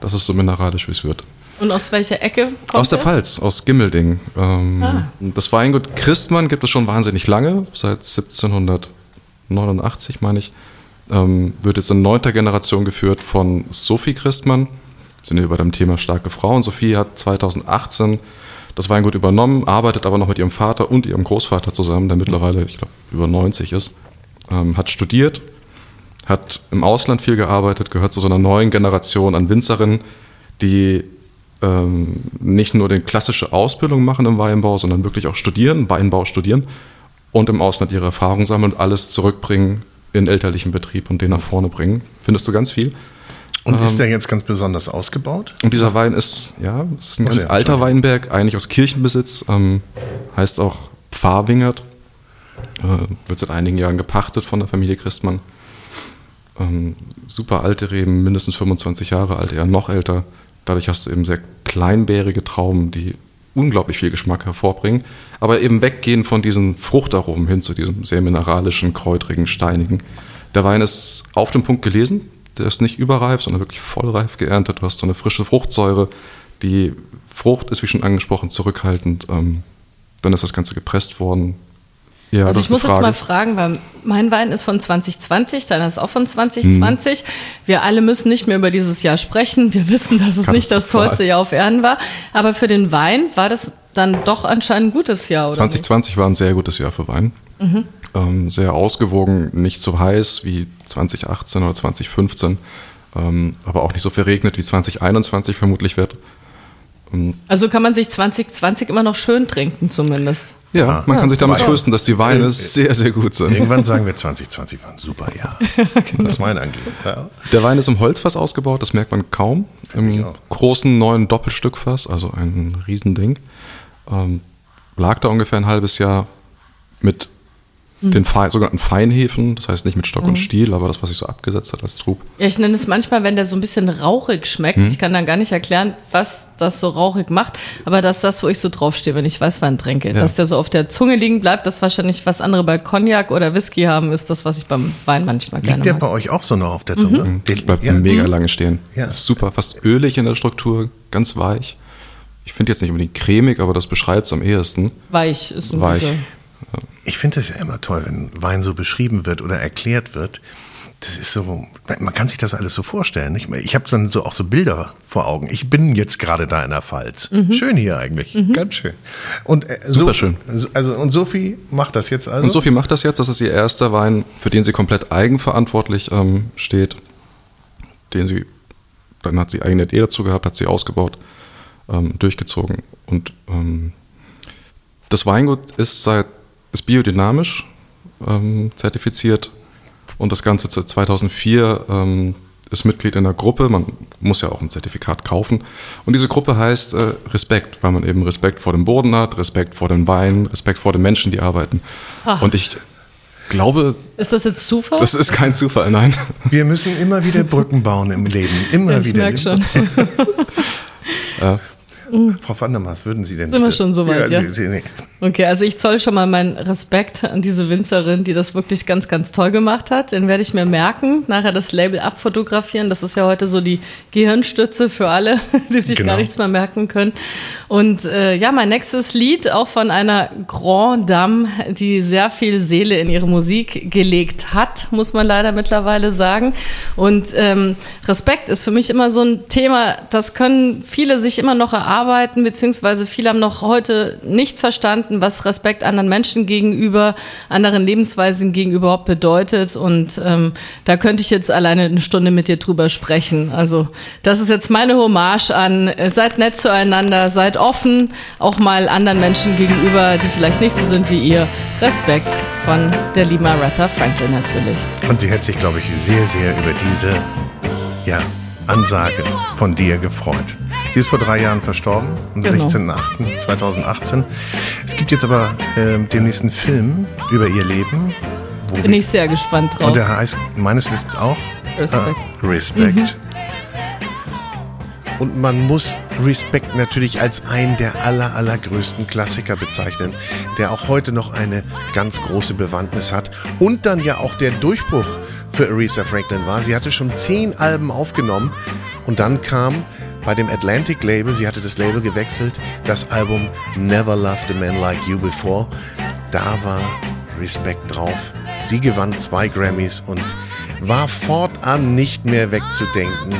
das ist so mineralisch, wie es wird. Und aus welcher Ecke kommt Aus der der? Pfalz, aus Gimmelding. Ähm, Ah. Das Weingut Christmann gibt es schon wahnsinnig lange, seit 1789 meine ich. Ähm, wird jetzt in neunter Generation geführt von Sophie Christmann. Sind wir bei dem Thema starke Frauen. Sophie hat 2018 das Weingut übernommen, arbeitet aber noch mit ihrem Vater und ihrem Großvater zusammen, der mittlerweile, ich glaube, über 90 ist. Ähm, hat studiert, hat im Ausland viel gearbeitet, gehört zu so einer neuen Generation an Winzerinnen, die ähm, nicht nur die klassische Ausbildung machen im Weinbau, sondern wirklich auch studieren, Weinbau studieren und im Ausland ihre Erfahrungen sammeln und alles zurückbringen in elterlichen Betrieb und den nach vorne bringen. Findest du ganz viel. Und ist Ähm, der jetzt ganz besonders ausgebaut? und dieser Wein ist, ja, es ist ein ganz alter. Weinberg, eigentlich aus Kirchenbesitz, ähm, heißt auch Pfarrwingert, äh, wird seit einigen Jahren gepachtet von der Familie Christmann. Ähm, super alte Reben, mindestens 25 Jahre alt, eher noch älter. Dadurch hast du eben sehr kleinbärige Trauben, die unglaublich viel Geschmack hervorbringen, aber eben weggehen von diesen Fruchtaromen hin zu diesem sehr mineralischen, kräutrigen, steinigen. Der Wein ist auf den Punkt gelesen, der ist nicht überreif, sondern wirklich vollreif geerntet. Du hast so eine frische Fruchtsäure. Die Frucht ist, wie schon angesprochen, zurückhaltend. Ähm, dann ist das Ganze gepresst worden. Ja, also ich muss jetzt mal Frage. fragen, weil mein Wein ist von 2020, deiner ist auch von 2020. Mhm. Wir alle müssen nicht mehr über dieses Jahr sprechen. Wir wissen, dass es nicht das tollste Jahr auf Erden war. Aber für den Wein war das dann doch anscheinend ein gutes Jahr, oder? 2020 war ein sehr gutes Jahr für Wein. nicht? Mhm. Ähm, sehr ausgewogen, nicht so heiß wie 2018 oder 2015, ähm, aber auch nicht so verregnet wie 2021 vermutlich wird. Ähm, Also kann man sich 2020 immer noch schön trinken, zumindest. Ja, man kann sich damit trösten, dass die Weine sehr, sehr gut sind. Irgendwann sagen wir 2020 war ein super Jahr. Genau. Was Wein angeht. Ja. Der Wein ist im Holzfass ausgebaut, das merkt man kaum. Im großen neuen Doppelstückfass, also ein Riesending. Ähm, lag da ungefähr ein halbes Jahr mit. Den Fein, sogenannten Feinhefen, das heißt nicht mit Stock Mhm. und Stiel, aber das, was sich so abgesetzt hat als Trub. Ja, ich nenne es manchmal, wenn der so ein bisschen rauchig schmeckt. Mhm. Ich kann dann gar nicht erklären, was das so rauchig macht, aber das ist das, wo ich so draufstehe, wenn ich Weißwein trinke. Ja. Dass der so auf der Zunge liegen bleibt, das wahrscheinlich, was andere bei Cognac oder Whisky haben, ist das, was ich beim Wein manchmal gerne Liegt der mag. bei euch auch so noch auf der Zunge? Mhm. Das bleibt Ja. mega Mhm. lange stehen. Ja. Das ist super, fast ölig in der Struktur, ganz weich. Ich finde jetzt nicht unbedingt cremig, aber das beschreibt es am ehesten. Weich ist ein Weich. guter. Ich finde es ja immer toll, wenn Wein so beschrieben wird oder erklärt wird. Das ist so, man kann sich das alles so vorstellen. Nicht? Ich habe dann so auch so Bilder vor Augen. Ich bin jetzt gerade da in der Pfalz. Mhm. Schön hier eigentlich, Mhm. ganz schön. Und äh, Super Sophie- schön. Also und Sophie macht das jetzt also. Und Sophie macht das jetzt. Das ist ihr erster Wein, für den sie komplett eigenverantwortlich ähm, steht. Den sie, dann hat sie eigene Idee dazu gehabt, hat sie ausgebaut, ähm, durchgezogen. Und ähm, das Weingut ist seit ist biodynamisch ähm, zertifiziert und das Ganze seit 2004 ähm, ist Mitglied in einer Gruppe. Man muss ja auch ein Zertifikat kaufen. Und diese Gruppe heißt äh, Respekt, weil man eben Respekt vor dem Boden hat, Respekt vor den Weinen, Respekt vor den Menschen, die arbeiten. Ah. Und ich glaube, Ist das jetzt Zufall? das ist kein Zufall, nein. Wir müssen immer wieder Brücken bauen im Leben. Immer Ja, ich wieder. merk schon. Ja. Frau van der Maas, würden Sie denn Sind wir bitte? schon so weit, ja? Sie, Sie, nee. Okay, also ich zoll schon mal meinen Respekt an diese Winzerin, die das wirklich ganz, ganz toll gemacht hat. Den werde ich mir merken, nachher das Label abfotografieren. Das ist ja heute so die Gehirnstütze für alle, die sich Genau. gar nichts mehr merken können. Und äh, ja, mein nächstes Lied, auch von einer Grand Dame, die sehr viel Seele in ihre Musik gelegt hat, muss man leider mittlerweile sagen. Und ähm, Respekt ist für mich immer so ein Thema, das können viele sich immer noch erarbeiten, beziehungsweise viele haben noch heute nicht verstanden, Eigenschaften, was Respekt anderen Menschen gegenüber, anderen Lebensweisen gegenüber überhaupt bedeutet. Und ähm, da könnte ich jetzt alleine eine Stunde mit dir drüber sprechen. Also das ist jetzt meine Hommage an, äh, seid nett zueinander, seid offen, auch mal anderen Menschen gegenüber, die vielleicht nicht so sind wie ihr. Respekt von der lieben Aretha Franklin natürlich. Und sie hätte sich, glaube ich, sehr, sehr über diese ja, Ansage von dir gefreut. Sie ist vor drei Jahren verstorben, am Genau. 16.08.2018. Es gibt jetzt aber ähm, demnächst einen Film über ihr Leben. Bin ich sehr gespannt drauf. Und der heißt meines Wissens auch Respect. Äh, Respect. Mhm. Und man muss Respect natürlich als einen der aller, allergrößten Klassiker bezeichnen, der auch heute noch eine ganz große Bewandtnis hat. Und dann ja auch der Durchbruch für Aretha Franklin war. Sie hatte schon zehn Alben aufgenommen und dann kam bei dem Atlantic Label, sie hatte das Label gewechselt, das Album Never Loved a Man Like You Before. Da war Respect drauf. Sie gewann zwei Grammys und war fortan nicht mehr wegzudenken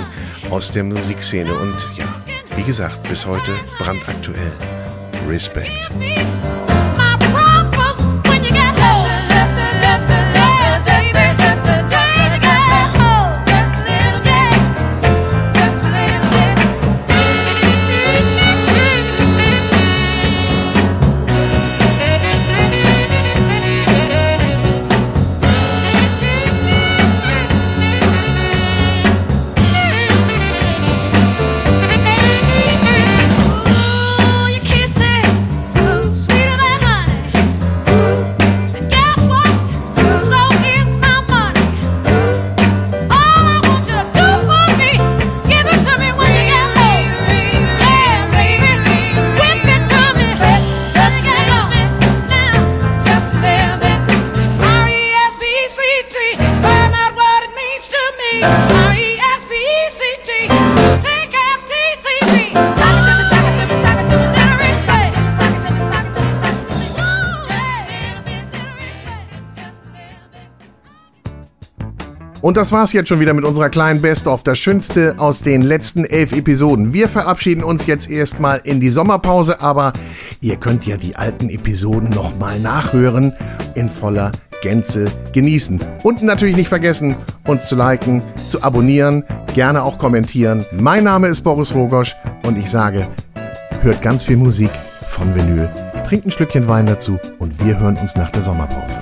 aus der Musikszene. Und ja, wie gesagt, bis heute brandaktuell. Respect. Und das war's jetzt schon wieder mit unserer kleinen Best-of, das Schönste aus den letzten elf Episoden. Wir verabschieden uns jetzt erstmal in die Sommerpause, aber ihr könnt ja die alten Episoden nochmal nachhören in voller Gänze genießen. Und natürlich nicht vergessen, uns zu liken, zu abonnieren, gerne auch kommentieren. Mein Name ist Boris Rogosch und ich sage, hört ganz viel Musik von Vinyl, trinkt ein Stückchen Wein dazu und wir hören uns nach der Sommerpause.